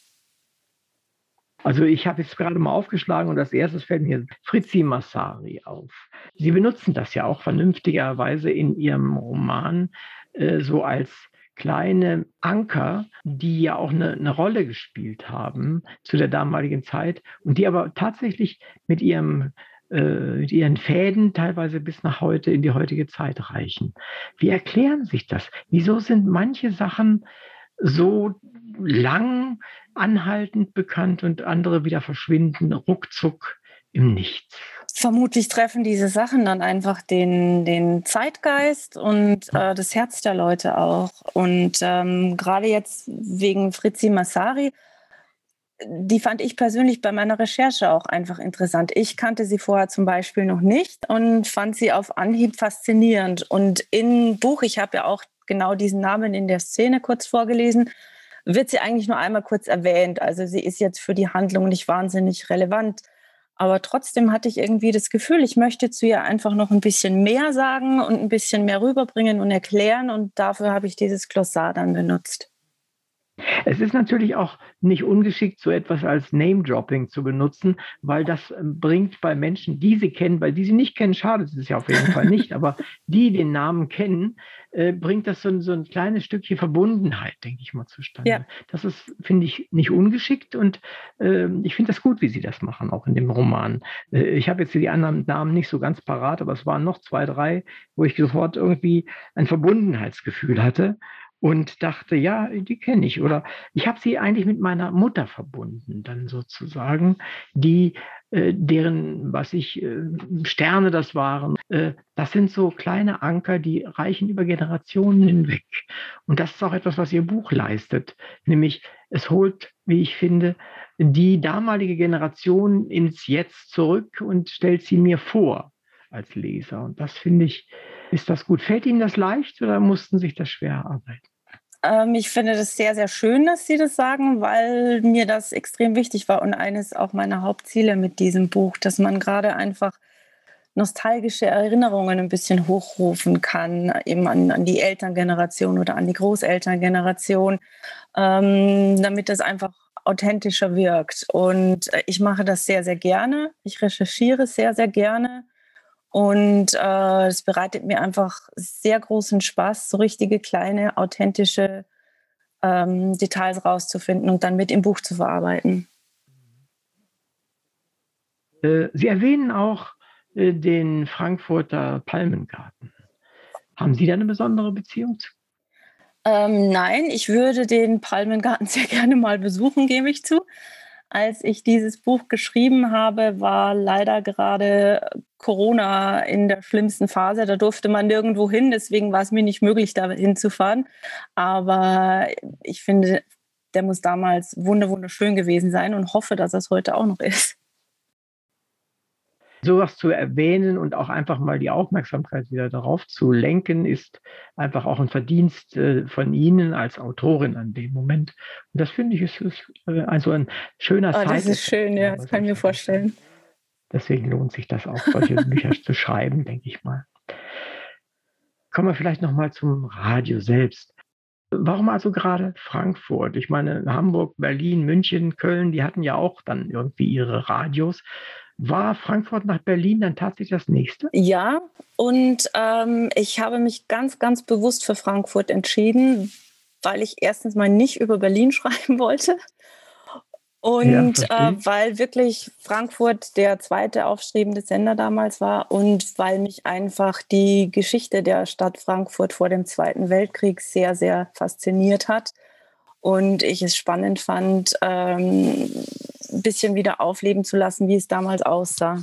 Also ich habe jetzt gerade mal aufgeschlagen und als erstes fällt mir Fritzi Massari auf. Sie benutzen das ja auch vernünftigerweise in Ihrem Roman äh, so als kleine Anker, die ja auch eine, eine, Rolle gespielt haben zu der damaligen Zeit und die aber tatsächlich mit ihrem äh, mit ihren Fäden teilweise bis nach heute in die heutige Zeit reichen. Wie erklären sich das? Wieso sind manche Sachen so lang anhaltend bekannt und andere wieder verschwinden ruckzuck im Nichts? Vermutlich treffen diese Sachen dann einfach den, den Zeitgeist und äh, das Herz der Leute auch. Und ähm, gerade jetzt wegen Fritzi Massari, die fand ich persönlich bei meiner Recherche auch einfach interessant. Ich kannte sie vorher zum Beispiel noch nicht und fand sie auf Anhieb faszinierend. Und im Buch, ich habe ja auch genau diesen Namen in der Szene kurz vorgelesen, wird sie eigentlich nur einmal kurz erwähnt. Also sie ist jetzt für die Handlung nicht wahnsinnig relevant. Aber trotzdem hatte ich irgendwie das Gefühl, ich möchte zu ihr einfach noch ein bisschen mehr sagen und ein bisschen mehr rüberbringen und erklären. Und dafür habe ich dieses Glossar dann benutzt. Es ist natürlich auch nicht ungeschickt, so etwas als Name-Dropping zu benutzen, weil das ähm, bringt bei Menschen, die sie kennen, weil die sie nicht kennen, schadet es ja auf jeden Fall nicht, aber die den Namen kennen, äh, bringt das so ein, so ein kleines Stückchen Verbundenheit, denke ich mal, zustande. Ja. Das ist, finde ich, nicht ungeschickt und äh, ich finde das gut, wie sie das machen, auch in dem Roman. Äh, ich habe jetzt die anderen Namen nicht so ganz parat, aber es waren noch zwei, drei, wo ich sofort irgendwie ein Verbundenheitsgefühl hatte und dachte, ja, die kenne ich. Oder ich habe sie eigentlich mit meiner Mutter verbunden, dann sozusagen, die, äh, deren, was ich, äh, Sterne das waren. Äh, das sind so kleine Anker, die reichen über Generationen hinweg. Und das ist auch etwas, was ihr Buch leistet. Nämlich, es holt, wie ich finde, die damalige Generation ins Jetzt zurück und stellt sie mir vor als Leser. Und das finde ich, ist das gut. Fällt Ihnen das leicht oder mussten sich das schwer erarbeiten? Ähm, ich finde das sehr, sehr schön, dass Sie das sagen, weil mir das extrem wichtig war und eines auch meiner Hauptziele mit diesem Buch, dass man gerade einfach nostalgische Erinnerungen ein bisschen hochrufen kann, eben an, an die Elterngeneration oder an die Großelterngeneration, ähm, damit das einfach authentischer wirkt. Und äh, ich mache das sehr, sehr gerne. Ich recherchiere sehr, sehr gerne. Und äh, es bereitet mir einfach sehr großen Spaß, so richtige kleine, authentische ähm, Details rauszufinden und dann mit im Buch zu verarbeiten. Äh, Sie erwähnen auch äh, den Frankfurter Palmengarten. Haben Sie da eine besondere Beziehung zu? Ähm, nein, ich würde den Palmengarten sehr gerne mal besuchen, gebe ich zu. Als ich dieses Buch geschrieben habe, war leider gerade Corona in der schlimmsten Phase. Da durfte man nirgendwo hin, deswegen war es mir nicht möglich, da hinzufahren. Aber ich finde, der muss damals wunderschön gewesen sein und hoffe, dass es heute auch noch ist sowas zu erwähnen und auch einfach mal die Aufmerksamkeit wieder darauf zu lenken, ist einfach auch ein Verdienst äh, von Ihnen als Autorin an dem Moment. Und das finde ich ist, ist äh, also ein schöner oh, Das ist schön, ja, das kann ich mir vorstellen. Deswegen lohnt sich das auch, solche Bücher zu schreiben, denke ich mal. Kommen wir vielleicht nochmal zum Radio selbst. Warum also gerade Frankfurt? Ich meine, Hamburg, Berlin, München, Köln, die hatten ja auch dann irgendwie ihre Radios. War Frankfurt nach Berlin dann tatsächlich das nächste? Ja, und ähm, ich habe mich ganz, ganz bewusst für Frankfurt entschieden, weil ich erstens mal nicht über Berlin schreiben wollte. Und ja, äh, weil wirklich Frankfurt der zweite aufstrebende Sender damals war und weil mich einfach die Geschichte der Stadt Frankfurt vor dem Zweiten Weltkrieg sehr, sehr fasziniert hat und ich es spannend fand, ähm, ein bisschen wieder aufleben zu lassen, wie es damals aussah.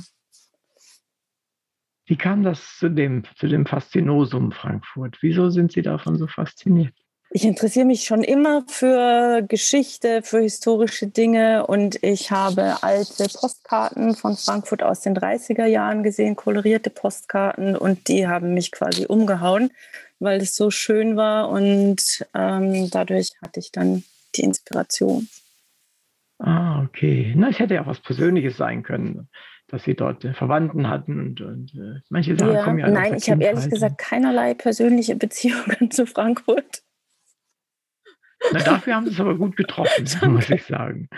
Wie kam das zu dem, zu dem Faszinosum Frankfurt? Wieso sind Sie davon so fasziniert? Ich interessiere mich schon immer für Geschichte, für historische Dinge und ich habe alte Postkarten von Frankfurt aus den 30er Jahren gesehen, kolorierte Postkarten und die haben mich quasi umgehauen, weil es so schön war und ähm, dadurch hatte ich dann die Inspiration. Ah, okay. Na, es hätte ja auch was Persönliches sein können, dass Sie dort äh, Verwandten hatten und, und äh, manche Sachen ja, kommen ja Nein, ich habe ehrlich gesagt keinerlei persönliche Beziehungen zu Frankfurt. Na, dafür haben Sie es aber gut getroffen, muss ich sagen.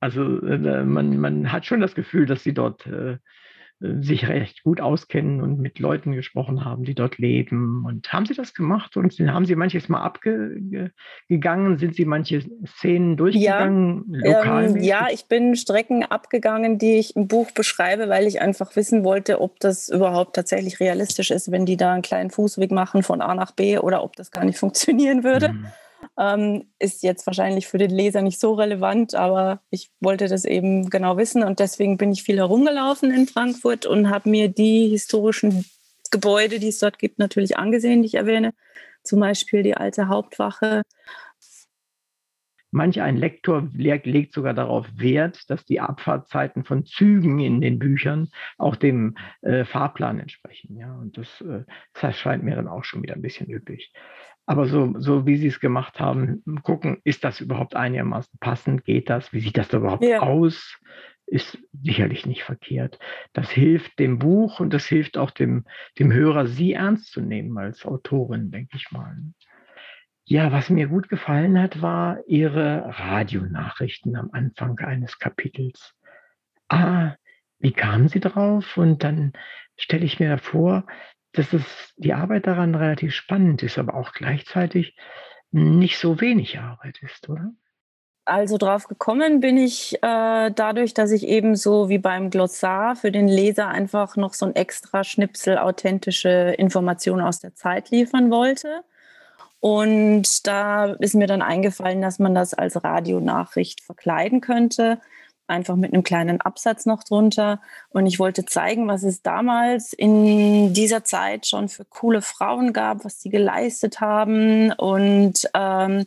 Also äh, man, man hat schon das Gefühl, dass Sie dort äh, sich recht gut auskennen und mit Leuten gesprochen haben, die dort leben. Und haben Sie das gemacht und haben Sie manches mal abgegangen? Sind Sie manche Szenen durchgegangen? Ja, ähm, ja, ich bin Strecken abgegangen, die ich im Buch beschreibe, weil ich einfach wissen wollte, ob das überhaupt tatsächlich realistisch ist, wenn die da einen kleinen Fußweg machen von A nach B oder ob das gar nicht funktionieren würde. Mhm. Ähm, ist jetzt wahrscheinlich für den Leser nicht so relevant, aber ich wollte das eben genau wissen und deswegen bin ich viel herumgelaufen in Frankfurt und habe mir die historischen Gebäude, die es dort gibt, natürlich angesehen, die ich erwähne. Zum Beispiel die alte Hauptwache. Manch ein Lektor legt sogar darauf Wert, dass die Abfahrtzeiten von Zügen in den Büchern auch dem äh, Fahrplan entsprechen. Ja, und das, äh, das erscheint mir dann auch schon wieder ein bisschen üppig. Aber so, so wie Sie es gemacht haben, gucken, ist das überhaupt einigermaßen passend? Geht das? Wie sieht das überhaupt ja. aus? Ist sicherlich nicht verkehrt. Das hilft dem Buch und das hilft auch dem, dem Hörer, Sie ernst zu nehmen als Autorin, denke ich mal. Ja, was mir gut gefallen hat, war Ihre Radionachrichten am Anfang eines Kapitels. Ah, wie kamen Sie drauf? Und dann stelle ich mir vor, dass es die Arbeit daran relativ spannend ist, aber auch gleichzeitig nicht so wenig Arbeit ist, oder? Also drauf gekommen bin ich äh, dadurch, dass ich eben so wie beim Glossar für den Leser einfach noch so ein extra Schnipsel authentische Informationen aus der Zeit liefern wollte. Und da ist mir dann eingefallen, dass man das als Radionachricht verkleiden könnte einfach mit einem kleinen Absatz noch drunter. Und ich wollte zeigen, was es damals in dieser Zeit schon für coole Frauen gab, was sie geleistet haben. Und ähm,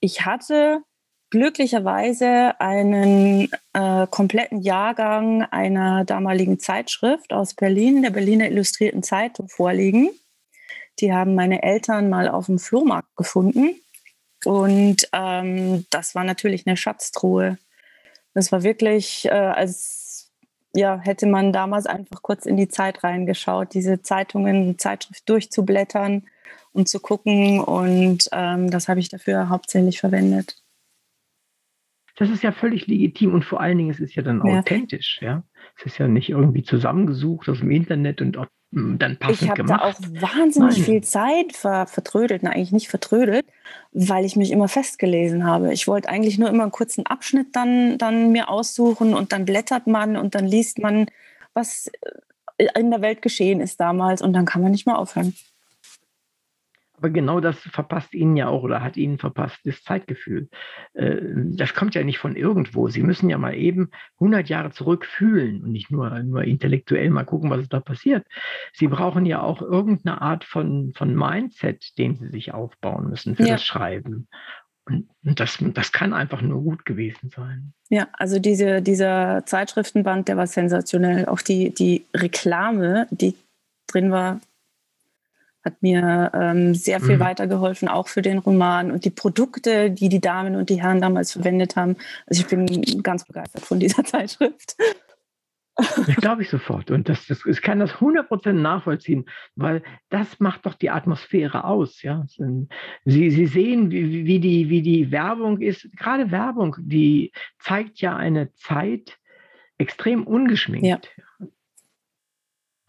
ich hatte glücklicherweise einen äh, kompletten Jahrgang einer damaligen Zeitschrift aus Berlin, der Berliner Illustrierten Zeitung, vorliegen. Die haben meine Eltern mal auf dem Flohmarkt gefunden. Und ähm, das war natürlich eine Schatztruhe. Das war wirklich, äh, als ja, hätte man damals einfach kurz in die Zeit reingeschaut, diese Zeitungen, Zeitschrift durchzublättern und zu gucken. Und ähm, das habe ich dafür hauptsächlich verwendet. Das ist ja völlig legitim und vor allen Dingen es ist ja dann ja. authentisch. Ja? Es ist ja nicht irgendwie zusammengesucht aus dem Internet und dann passend ich habe da auch wahnsinnig Nein. viel Zeit ver vertrödelt, na, eigentlich nicht vertrödelt, weil ich mich immer festgelesen habe. Ich wollte eigentlich nur immer einen kurzen Abschnitt dann, dann mir aussuchen und dann blättert man und dann liest man, was in der Welt geschehen ist damals und dann kann man nicht mehr aufhören. Aber genau das verpasst Ihnen ja auch oder hat Ihnen verpasst, das Zeitgefühl. Äh, das kommt ja nicht von irgendwo. Sie müssen ja mal eben 100 Jahre zurück fühlen und nicht nur, nur intellektuell mal gucken, was da passiert. Sie brauchen ja auch irgendeine Art von, von Mindset, den Sie sich aufbauen müssen für ja. das Schreiben. Und das, das kann einfach nur gut gewesen sein. Ja, also diese, dieser Zeitschriftenband, der war sensationell. Auch die, die Reklame, die drin war, hat mir ähm, sehr viel mhm. weitergeholfen, auch für den Roman und die Produkte, die die Damen und die Herren damals verwendet haben. Also ich bin ganz begeistert von dieser Zeitschrift. Das glaube ich sofort. Und das, das, ich kann das 100% nachvollziehen, weil das macht doch die Atmosphäre aus. Ja? Sie, Sie sehen, wie, wie, die, wie die Werbung ist. Gerade Werbung, die zeigt ja eine Zeit extrem ungeschminkt. Ja.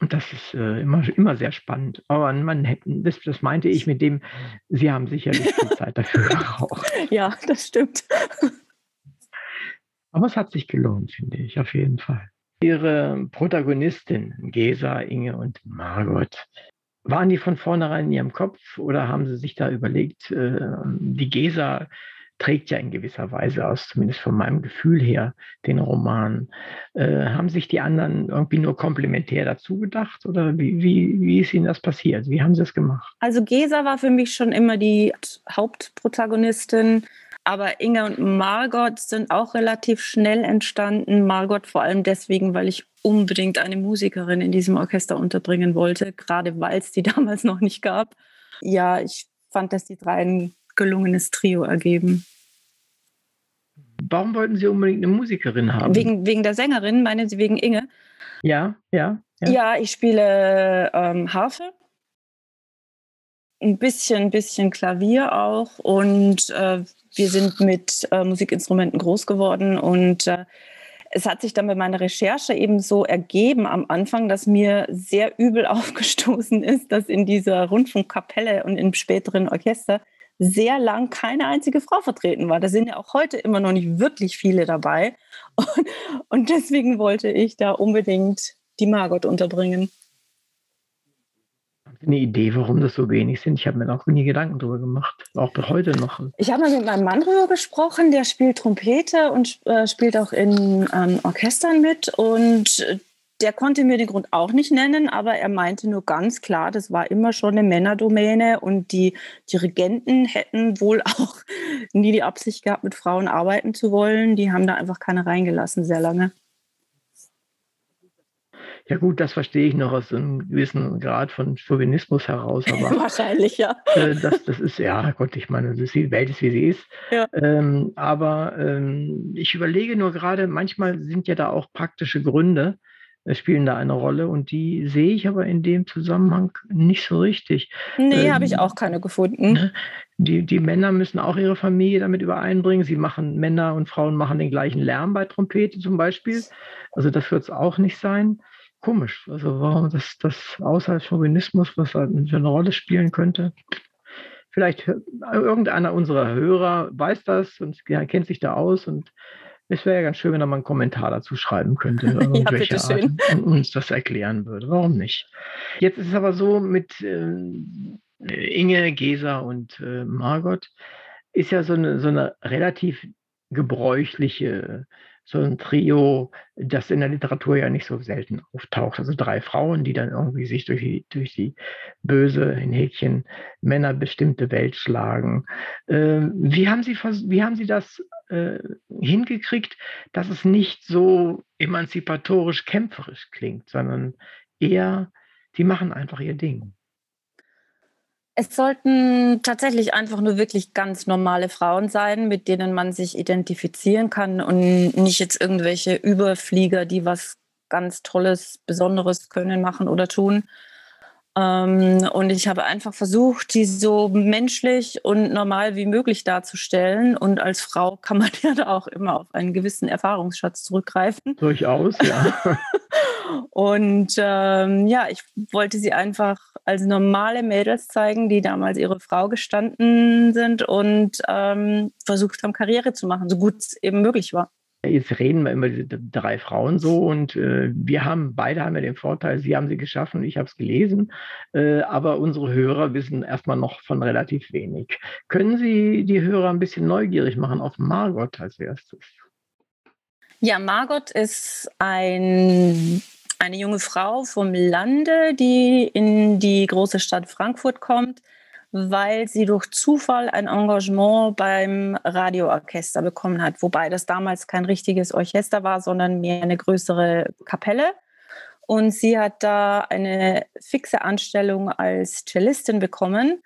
Und das ist äh, immer, immer sehr spannend. Aber man das, das meinte ich mit dem, Sie haben sicherlich viel Zeit dafür gebraucht. ja, das stimmt. Aber es hat sich gelohnt, finde ich, auf jeden Fall. Ihre Protagonistin, Gesa, Inge und Margot, waren die von vornherein in Ihrem Kopf oder haben Sie sich da überlegt, äh, die Gesa trägt ja in gewisser Weise aus, zumindest von meinem Gefühl her, den Roman. Äh, haben sich die anderen irgendwie nur komplementär dazu gedacht oder wie, wie, wie ist Ihnen das passiert? Wie haben Sie es gemacht? Also Gesa war für mich schon immer die Hauptprotagonistin. Aber Inge und Margot sind auch relativ schnell entstanden. Margot vor allem deswegen, weil ich unbedingt eine Musikerin in diesem Orchester unterbringen wollte, gerade weil es die damals noch nicht gab. Ja, ich fand, dass die drei ein gelungenes Trio ergeben. Warum wollten Sie unbedingt eine Musikerin haben? Wegen, wegen der Sängerin, meinen Sie wegen Inge? Ja, ja. Ja, ja ich spiele ähm, Harfe, ein bisschen, bisschen Klavier auch und äh, wir sind mit äh, Musikinstrumenten groß geworden und äh, es hat sich dann bei meiner Recherche eben so ergeben am Anfang, dass mir sehr übel aufgestoßen ist, dass in dieser Rundfunkkapelle und im späteren Orchester sehr lang keine einzige Frau vertreten war. Da sind ja auch heute immer noch nicht wirklich viele dabei. Und, und deswegen wollte ich da unbedingt die Margot unterbringen. Eine Idee, warum das so wenig sind? Ich habe mir auch nie Gedanken darüber gemacht, auch heute noch. Ich habe mal mit meinem Mann darüber gesprochen, der spielt Trompete und äh, spielt auch in ähm, Orchestern mit. Und der konnte mir den Grund auch nicht nennen, aber er meinte nur ganz klar, das war immer schon eine Männerdomäne und die Dirigenten hätten wohl auch nie die Absicht gehabt, mit Frauen arbeiten zu wollen. Die haben da einfach keine reingelassen, sehr lange. Ja gut, das verstehe ich noch aus einem gewissen Grad von Chauvinismus heraus. Aber, Wahrscheinlich, ja. Äh, das, das ist, ja Gott, ich meine, die Welt ist, wie sie ist. Ja. Ähm, aber ähm, ich überlege nur gerade, manchmal sind ja da auch praktische Gründe, spielen da eine Rolle und die sehe ich aber in dem Zusammenhang nicht so richtig. Nee, ähm, habe ich auch keine gefunden. Ne? Die, die Männer müssen auch ihre Familie damit übereinbringen. Sie machen, Männer und Frauen machen den gleichen Lärm bei Trompete zum Beispiel. Also das wird es auch nicht sein. Komisch. Also warum das, das außer Chauvinismus, was halt eine Rolle spielen könnte. Vielleicht irgendeiner unserer Hörer weiß das und kennt sich da aus und es wäre ja ganz schön, wenn er mal einen Kommentar dazu schreiben könnte, ja, bitte schön. und uns das erklären würde. Warum nicht? Jetzt ist es aber so mit äh, Inge, Gesa und äh, Margot, ist ja so eine, so eine relativ gebräuchliche so ein Trio, das in der Literatur ja nicht so selten auftaucht. Also drei Frauen, die dann irgendwie sich durch die, durch die böse, in Häkchen, Männer bestimmte Welt schlagen. Ähm, wie, haben Sie, wie haben Sie das äh, hingekriegt, dass es nicht so emanzipatorisch kämpferisch klingt, sondern eher, die machen einfach ihr Ding? Es sollten tatsächlich einfach nur wirklich ganz normale Frauen sein, mit denen man sich identifizieren kann und nicht jetzt irgendwelche Überflieger, die was ganz Tolles, Besonderes können, machen oder tun. Ähm, und ich habe einfach versucht, die so menschlich und normal wie möglich darzustellen. Und als Frau kann man ja da auch immer auf einen gewissen Erfahrungsschatz zurückgreifen. Durchaus, ja. und ähm, ja, ich wollte sie einfach als normale Mädels zeigen, die damals ihre Frau gestanden sind und ähm, versucht haben, Karriere zu machen, so gut es eben möglich war. Jetzt reden wir immer diese drei Frauen so und äh, wir haben, beide haben ja den Vorteil, sie haben sie geschaffen, ich habe es gelesen, äh, aber unsere Hörer wissen erstmal noch von relativ wenig. Können Sie die Hörer ein bisschen neugierig machen auf Margot als erstes? Ja, Margot ist ein, eine junge Frau vom Lande, die in die große Stadt Frankfurt kommt weil sie durch Zufall ein Engagement beim Radioorchester bekommen hat, wobei das damals kein richtiges Orchester war, sondern mehr eine größere Kapelle. Und sie hat da eine fixe Anstellung als Cellistin bekommen,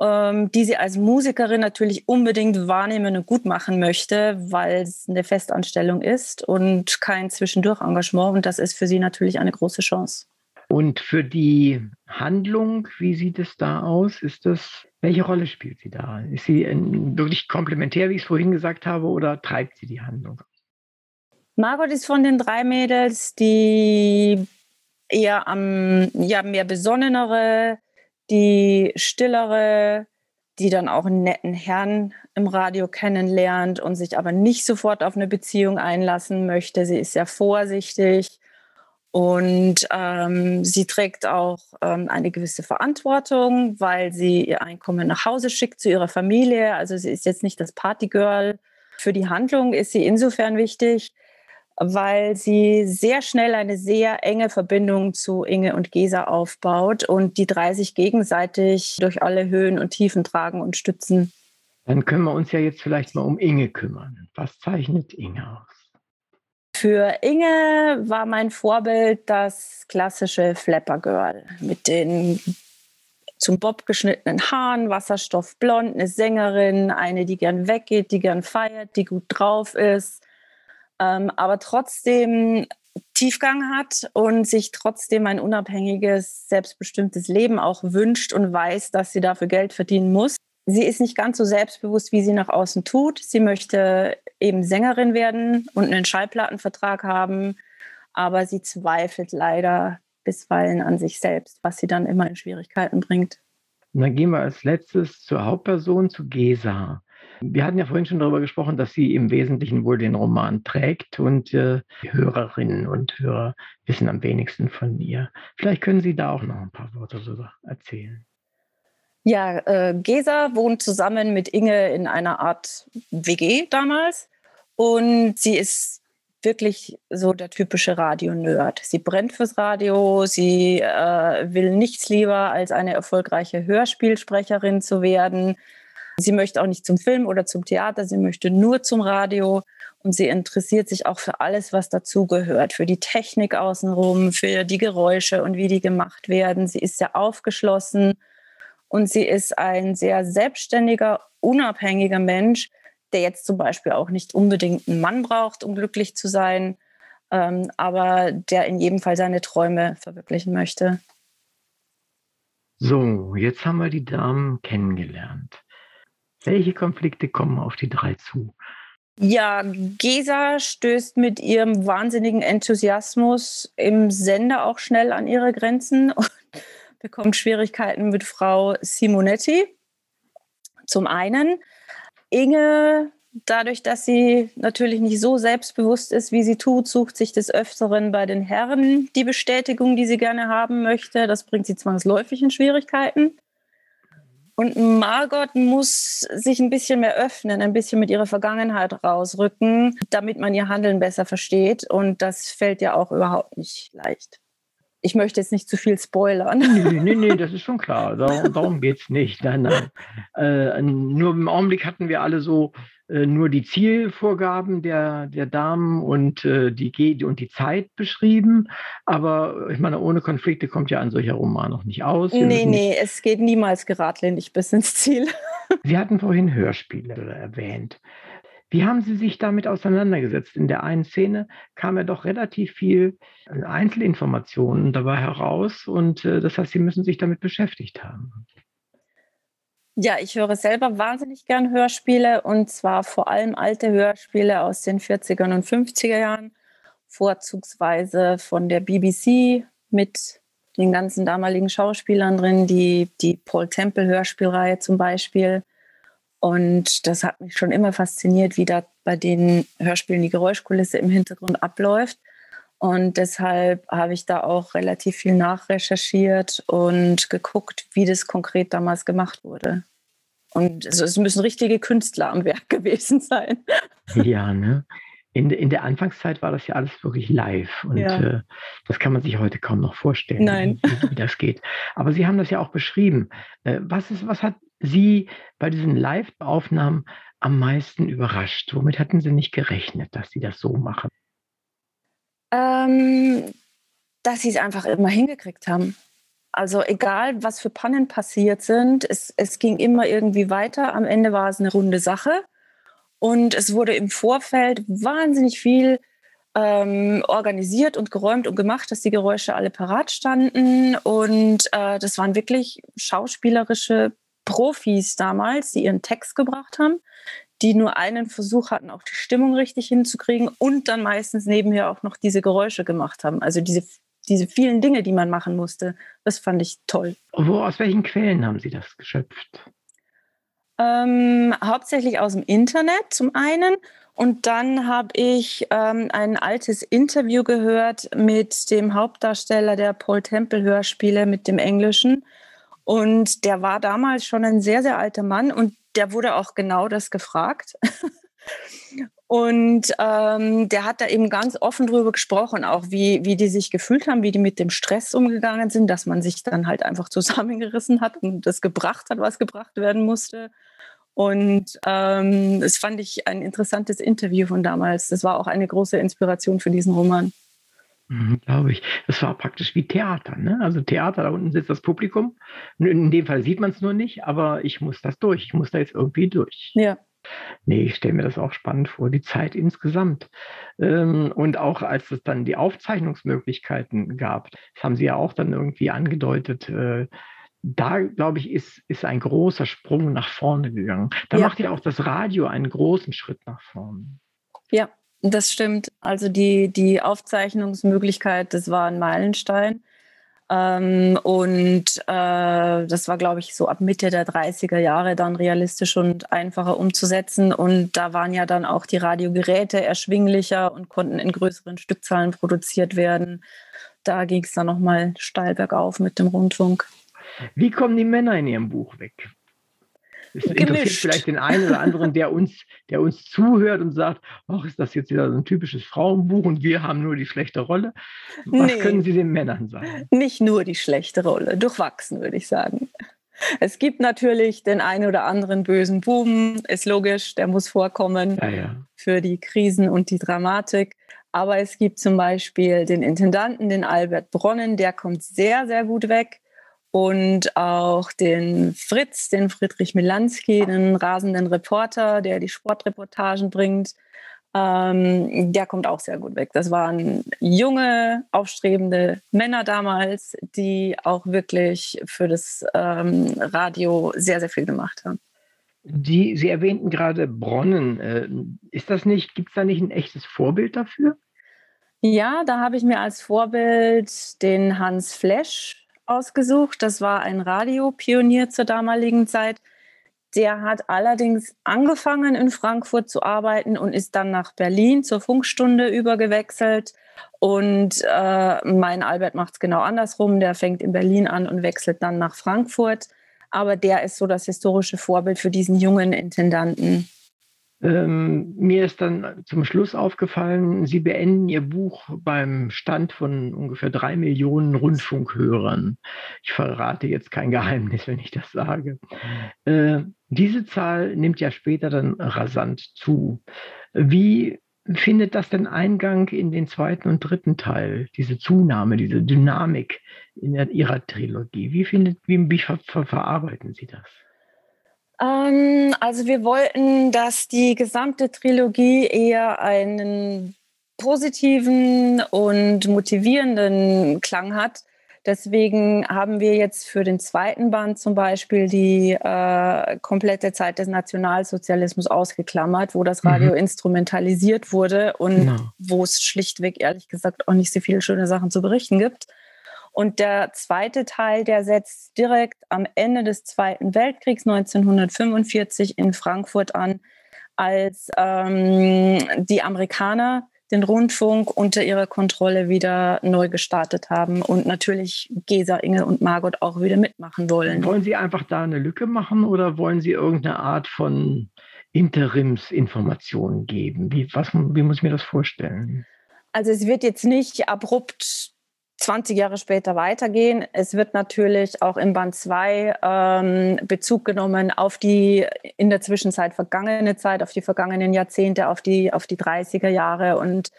ähm, die sie als Musikerin natürlich unbedingt wahrnehmen und gut machen möchte, weil es eine Festanstellung ist und kein Zwischendurch-Engagement. Und das ist für sie natürlich eine große Chance. Und für die Handlung, wie sieht es da aus? Ist das, welche Rolle spielt sie da? Ist sie wirklich komplementär, wie ich es vorhin gesagt habe, oder treibt sie die Handlung? Margot ist von den drei Mädels die eher am, ja, mehr besonnenere, die stillere, die dann auch einen netten Herrn im Radio kennenlernt und sich aber nicht sofort auf eine Beziehung einlassen möchte. Sie ist sehr vorsichtig und ähm, sie trägt auch ähm, eine gewisse Verantwortung, weil sie ihr Einkommen nach Hause schickt zu ihrer Familie. Also sie ist jetzt nicht das Partygirl. Für die Handlung ist sie insofern wichtig, weil sie sehr schnell eine sehr enge Verbindung zu Inge und Gesa aufbaut und die drei sich gegenseitig durch alle Höhen und Tiefen tragen und stützen. Dann können wir uns ja jetzt vielleicht mal um Inge kümmern. Was zeichnet Inge aus? Für Inge war mein Vorbild das klassische Flapper Girl mit den zum Bob geschnittenen Haaren, wasserstoffblond, eine Sängerin, eine, die gern weggeht, die gern feiert, die gut drauf ist, ähm, aber trotzdem Tiefgang hat und sich trotzdem ein unabhängiges, selbstbestimmtes Leben auch wünscht und weiß, dass sie dafür Geld verdienen muss sie ist nicht ganz so selbstbewusst, wie sie nach außen tut. Sie möchte eben Sängerin werden und einen Schallplattenvertrag haben, aber sie zweifelt leider bisweilen an sich selbst, was sie dann immer in Schwierigkeiten bringt. Und dann gehen wir als letztes zur Hauptperson, zu Gesa. Wir hatten ja vorhin schon darüber gesprochen, dass sie im Wesentlichen wohl den Roman trägt und äh, die Hörerinnen und Hörer wissen am wenigsten von ihr. Vielleicht können Sie da auch noch ein paar Worte darüber erzählen. Ja, äh, Gesa wohnt zusammen mit Inge in einer Art WG damals und sie ist wirklich so der typische Radio-Nerd. Sie brennt fürs Radio, sie äh, will nichts lieber als eine erfolgreiche Hörspielsprecherin zu werden. Sie möchte auch nicht zum Film oder zum Theater, sie möchte nur zum Radio und sie interessiert sich auch für alles, was dazugehört, für die Technik außenrum, für die Geräusche und wie die gemacht werden. Sie ist sehr aufgeschlossen und sie ist ein sehr selbstständiger, unabhängiger Mensch, der jetzt zum Beispiel auch nicht unbedingt einen Mann braucht, um glücklich zu sein, ähm, aber der in jedem Fall seine Träume verwirklichen möchte. So, jetzt haben wir die Damen kennengelernt. Welche Konflikte kommen auf die drei zu? Ja, Gesa stößt mit ihrem wahnsinnigen Enthusiasmus im Sender auch schnell an ihre Grenzen und bekommt Schwierigkeiten mit Frau Simonetti. Zum einen. Inge, dadurch, dass sie natürlich nicht so selbstbewusst ist, wie sie tut, sucht sich des Öfteren bei den Herren die Bestätigung, die sie gerne haben möchte. Das bringt sie zwangsläufig in Schwierigkeiten. Und Margot muss sich ein bisschen mehr öffnen, ein bisschen mit ihrer Vergangenheit rausrücken, damit man ihr Handeln besser versteht. Und das fällt ja auch überhaupt nicht leicht ich möchte jetzt nicht zu viel spoilern. Nee, nee, nee, das ist schon klar. Darum, darum geht es nicht. Nein, nein. Äh, nur im Augenblick hatten wir alle so äh, nur die Zielvorgaben der, der Damen und, äh, die, und die Zeit beschrieben. Aber ich meine, ohne Konflikte kommt ja ein solcher Roman noch nicht aus. Wir nee, nee, es geht niemals geradlinig bis ins Ziel. Sie hatten vorhin Hörspiele erwähnt. Wie haben Sie sich damit auseinandergesetzt? In der einen Szene kam ja doch relativ viel äh, Einzelinformationen dabei heraus und äh, das heißt, Sie müssen sich damit beschäftigt haben. Ja, ich höre selber wahnsinnig gern Hörspiele und zwar vor allem alte Hörspiele aus den 40er und 50er Jahren, vorzugsweise von der BBC mit den ganzen damaligen Schauspielern drin, die, die Paul Temple Hörspielreihe zum Beispiel. Und das hat mich schon immer fasziniert, wie da bei den Hörspielen die Geräuschkulisse im Hintergrund abläuft. Und deshalb habe ich da auch relativ viel nachrecherchiert und geguckt, wie das konkret damals gemacht wurde. Und also es müssen richtige Künstler am Werk gewesen sein. Ja, ne? In, in der Anfangszeit war das ja alles wirklich live und ja. äh, das kann man sich heute kaum noch vorstellen, Nein. Wie, wie, das geht. Aber Sie haben das ja auch beschrieben. Äh, was, ist, was hat Sie bei diesen Live-Aufnahmen am meisten überrascht? Womit hatten Sie nicht gerechnet, dass Sie das so machen? Ähm, dass Sie es einfach immer hingekriegt haben. Also egal, was für Pannen passiert sind, es, es ging immer irgendwie weiter. Am Ende war es eine runde Sache. Und es wurde im Vorfeld wahnsinnig viel ähm, organisiert und geräumt und gemacht, dass die Geräusche alle parat standen. Und äh, das waren wirklich schauspielerische Profis damals, die ihren Text gebracht haben, die nur einen Versuch hatten, auch die Stimmung richtig hinzukriegen und dann meistens nebenher auch noch diese Geräusche gemacht haben. Also diese, diese vielen Dinge, die man machen musste, das fand ich toll. Wo, aus welchen Quellen haben Sie das geschöpft? Ähm, hauptsächlich aus dem Internet zum einen. Und dann habe ich ähm, ein altes Interview gehört mit dem Hauptdarsteller der Paul Temple Hörspiele, mit dem Englischen. Und der war damals schon ein sehr, sehr alter Mann und der wurde auch genau das gefragt. Und ähm, der hat da eben ganz offen drüber gesprochen, auch wie, wie die sich gefühlt haben, wie die mit dem Stress umgegangen sind, dass man sich dann halt einfach zusammengerissen hat und das gebracht hat, was gebracht werden musste. Und ähm, das fand ich ein interessantes Interview von damals. Das war auch eine große Inspiration für diesen Roman. Mhm, Glaube ich. Das war praktisch wie Theater. Ne? Also Theater, da unten sitzt das Publikum. In dem Fall sieht man es nur nicht, aber ich muss das durch. Ich muss da jetzt irgendwie durch. Ja. Nee, ich stelle mir das auch spannend vor, die Zeit insgesamt. Ähm, und auch als es dann die Aufzeichnungsmöglichkeiten gab, das haben Sie ja auch dann irgendwie angedeutet, äh, da, glaube ich, ist, ist ein großer Sprung nach vorne gegangen. Da ja. macht ja auch das Radio einen großen Schritt nach vorne. Ja, das stimmt. Also die, die Aufzeichnungsmöglichkeit, das war ein Meilenstein. Ähm, und äh, das war, glaube ich, so ab Mitte der 30er Jahre dann realistisch und einfacher umzusetzen. Und da waren ja dann auch die Radiogeräte erschwinglicher und konnten in größeren Stückzahlen produziert werden. Da ging es dann nochmal steil bergauf mit dem Rundfunk. Wie kommen die Männer in ihrem Buch weg? Es interessiert vielleicht den einen oder anderen, der uns, der uns zuhört und sagt, ach, ist das jetzt wieder so ein typisches Frauenbuch und wir haben nur die schlechte Rolle. Was nee, können Sie den Männern sagen? Nicht nur die schlechte Rolle, durchwachsen würde ich sagen. Es gibt natürlich den einen oder anderen bösen Buben, ist logisch, der muss vorkommen ja, ja. für die Krisen und die Dramatik. Aber es gibt zum Beispiel den Intendanten, den Albert Bronnen, der kommt sehr, sehr gut weg und auch den Fritz, den Friedrich Milanski, den rasenden Reporter, der die Sportreportagen bringt. Ähm, der kommt auch sehr gut weg. Das waren junge, aufstrebende Männer damals, die auch wirklich für das ähm, Radio sehr, sehr viel gemacht haben. Die, Sie erwähnten gerade Bronnen. Äh, ist das nicht, gibt es da nicht ein echtes Vorbild dafür? Ja, da habe ich mir als Vorbild den Hans Flesch ausgesucht. Das war ein Radiopionier zur damaligen Zeit. Der hat allerdings angefangen in Frankfurt zu arbeiten und ist dann nach Berlin zur Funkstunde übergewechselt. Und äh, mein Albert macht es genau andersrum. Der fängt in Berlin an und wechselt dann nach Frankfurt. Aber der ist so das historische Vorbild für diesen jungen Intendanten. Ähm, mir ist dann zum Schluss aufgefallen, Sie beenden Ihr Buch beim Stand von ungefähr drei Millionen Rundfunkhörern. Ich verrate jetzt kein Geheimnis, wenn ich das sage. Äh, diese Zahl nimmt ja später dann rasant zu. Wie findet das denn Eingang in den zweiten und dritten Teil, diese Zunahme, diese Dynamik in Ihrer Trilogie? Wie, findet, wie, wie ver, ver, verarbeiten Sie das? Ähm, also wir wollten, dass die gesamte Trilogie eher einen positiven und motivierenden Klang hat. Deswegen haben wir jetzt für den zweiten Band zum Beispiel die äh, komplette Zeit des Nationalsozialismus ausgeklammert, wo das Radio mhm. instrumentalisiert wurde und genau. wo es schlichtweg, ehrlich gesagt, auch nicht so viele schöne Sachen zu berichten gibt. Und der zweite Teil, der setzt direkt am Ende des Zweiten Weltkriegs 1945 in Frankfurt an, als ähm, die Amerikaner den Rundfunk unter ihrer Kontrolle wieder neu gestartet haben und natürlich Gesa, Inge und Margot auch wieder mitmachen wollen. Wollen Sie einfach da eine Lücke machen oder wollen Sie irgendeine Art von Interimsinformationen geben? Wie, was, wie muss ich mir das vorstellen? Also es wird jetzt nicht abrupt 20 Jahre später weitergehen. Es wird natürlich auch im Band 2 ähm, Bezug genommen auf die in der Zwischenzeit vergangene Zeit, auf die vergangenen Jahrzehnte, auf die, auf die 30er Jahre und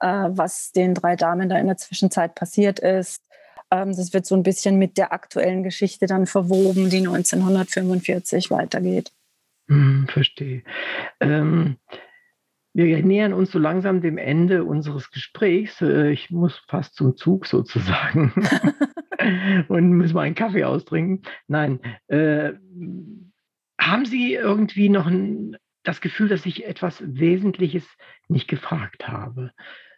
äh, was den drei Damen da in der Zwischenzeit passiert ist. Ähm, das wird so ein bisschen mit der aktuellen Geschichte dann verwoben, die 1945 weitergeht. Hm, verstehe. Ähm, wir nähern uns so langsam dem Ende unseres Gesprächs. Äh, ich muss fast zum Zug sozusagen und muss mal einen Kaffee austrinken. Nein, äh, haben Sie irgendwie noch ein, das Gefühl, dass ich etwas Wesentliches nicht gefragt habe?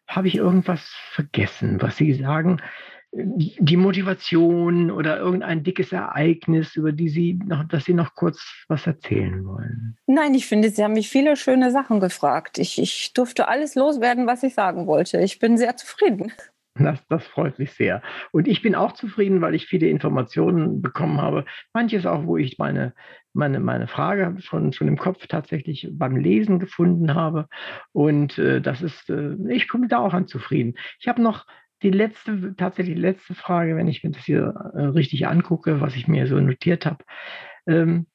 Habe ich irgendwas vergessen, was Sie sagen? Die Motivation oder irgendein dickes Ereignis, über die Sie noch, dass Sie noch kurz was erzählen wollen? Nein, ich finde, Sie haben mich viele schöne Sachen gefragt. Ich, ich durfte alles loswerden, was ich sagen wollte. Ich bin sehr zufrieden. Das, das freut mich sehr. Und ich bin auch zufrieden, weil ich viele Informationen bekommen habe. Manches auch, wo ich meine, meine, meine Frage schon, schon im Kopf tatsächlich beim Lesen gefunden habe. Und äh, das ist, äh, ich komme da auch an zufrieden. Ich habe noch die letzte, tatsächlich die letzte Frage, wenn ich mir das hier äh, richtig angucke, was ich mir so notiert habe. Ähm,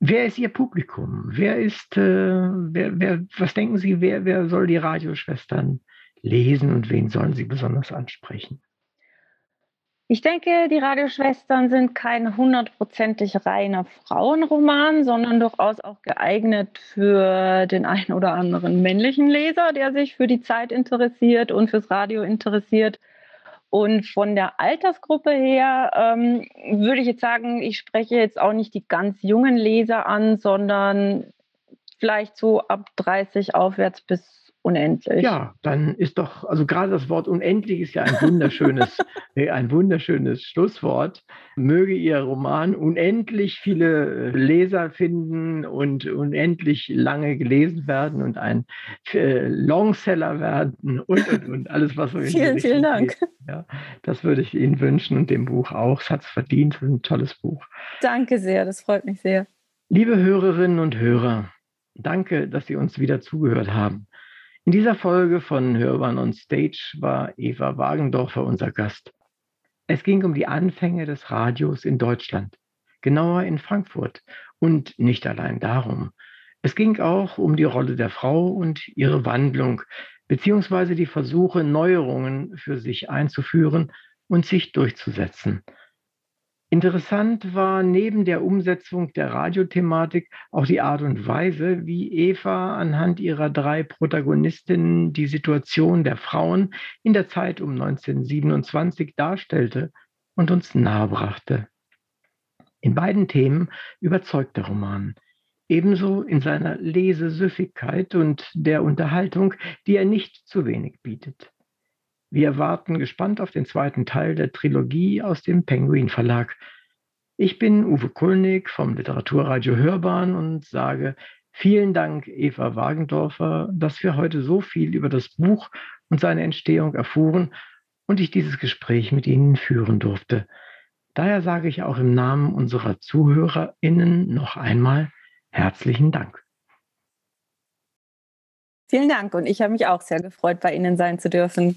wer ist Ihr Publikum? Wer ist, äh, wer, wer, was denken Sie, wer, wer soll die Radioschwestern lesen und wen sollen Sie besonders ansprechen? Ich denke, die Radioschwestern sind kein hundertprozentig reiner Frauenroman, sondern durchaus auch geeignet für den einen oder anderen männlichen Leser, der sich für die Zeit interessiert und fürs Radio interessiert. Und von der Altersgruppe her ähm, würde ich jetzt sagen, ich spreche jetzt auch nicht die ganz jungen Leser an, sondern vielleicht so ab 30 aufwärts bis unendlich. Ja, dann ist doch, also gerade das Wort unendlich ist ja ein wunderschönes, ein wunderschönes Schlusswort. Möge Ihr Roman unendlich viele äh, Leser finden und unendlich lange gelesen werden und ein äh, Longseller werden und, und, und alles, was so in Vielen, vielen Dank. Geht. Ja, das würde ich Ihnen wünschen und dem Buch auch. Es hat es verdient, es ist ein tolles Buch. Danke sehr, das freut mich sehr. Liebe Hörerinnen und Hörer, danke, dass Sie uns wieder zugehört haben. In dieser Folge von Hörbahn on Stage war Eva Wagendorfer unser Gast. Es ging um die Anfänge des Radios in Deutschland, genauer in Frankfurt und nicht allein darum. Es ging auch um die Rolle der Frau und ihre Wandlung, beziehungsweise die Versuche, Neuerungen für sich einzuführen und sich durchzusetzen. Interessant war neben der Umsetzung der Radiothematik auch die Art und Weise, wie Eva anhand ihrer drei Protagonistinnen die Situation der Frauen in der Zeit um 1927 darstellte und uns nahebrachte. In beiden Themen überzeugt der Roman, ebenso in seiner Lesesüffigkeit und der Unterhaltung, die er nicht zu wenig bietet. Wir warten gespannt auf den zweiten Teil der Trilogie aus dem Penguin Verlag. Ich bin Uwe Kulnig vom Literaturradio Hörbahn und sage vielen Dank, Eva Wagendorfer, dass wir heute so viel über das Buch und seine Entstehung erfuhren und ich dieses Gespräch mit Ihnen führen durfte. Daher sage ich auch im Namen unserer ZuhörerInnen noch einmal herzlichen Dank. Vielen Dank und ich habe mich auch sehr gefreut, bei Ihnen sein zu dürfen.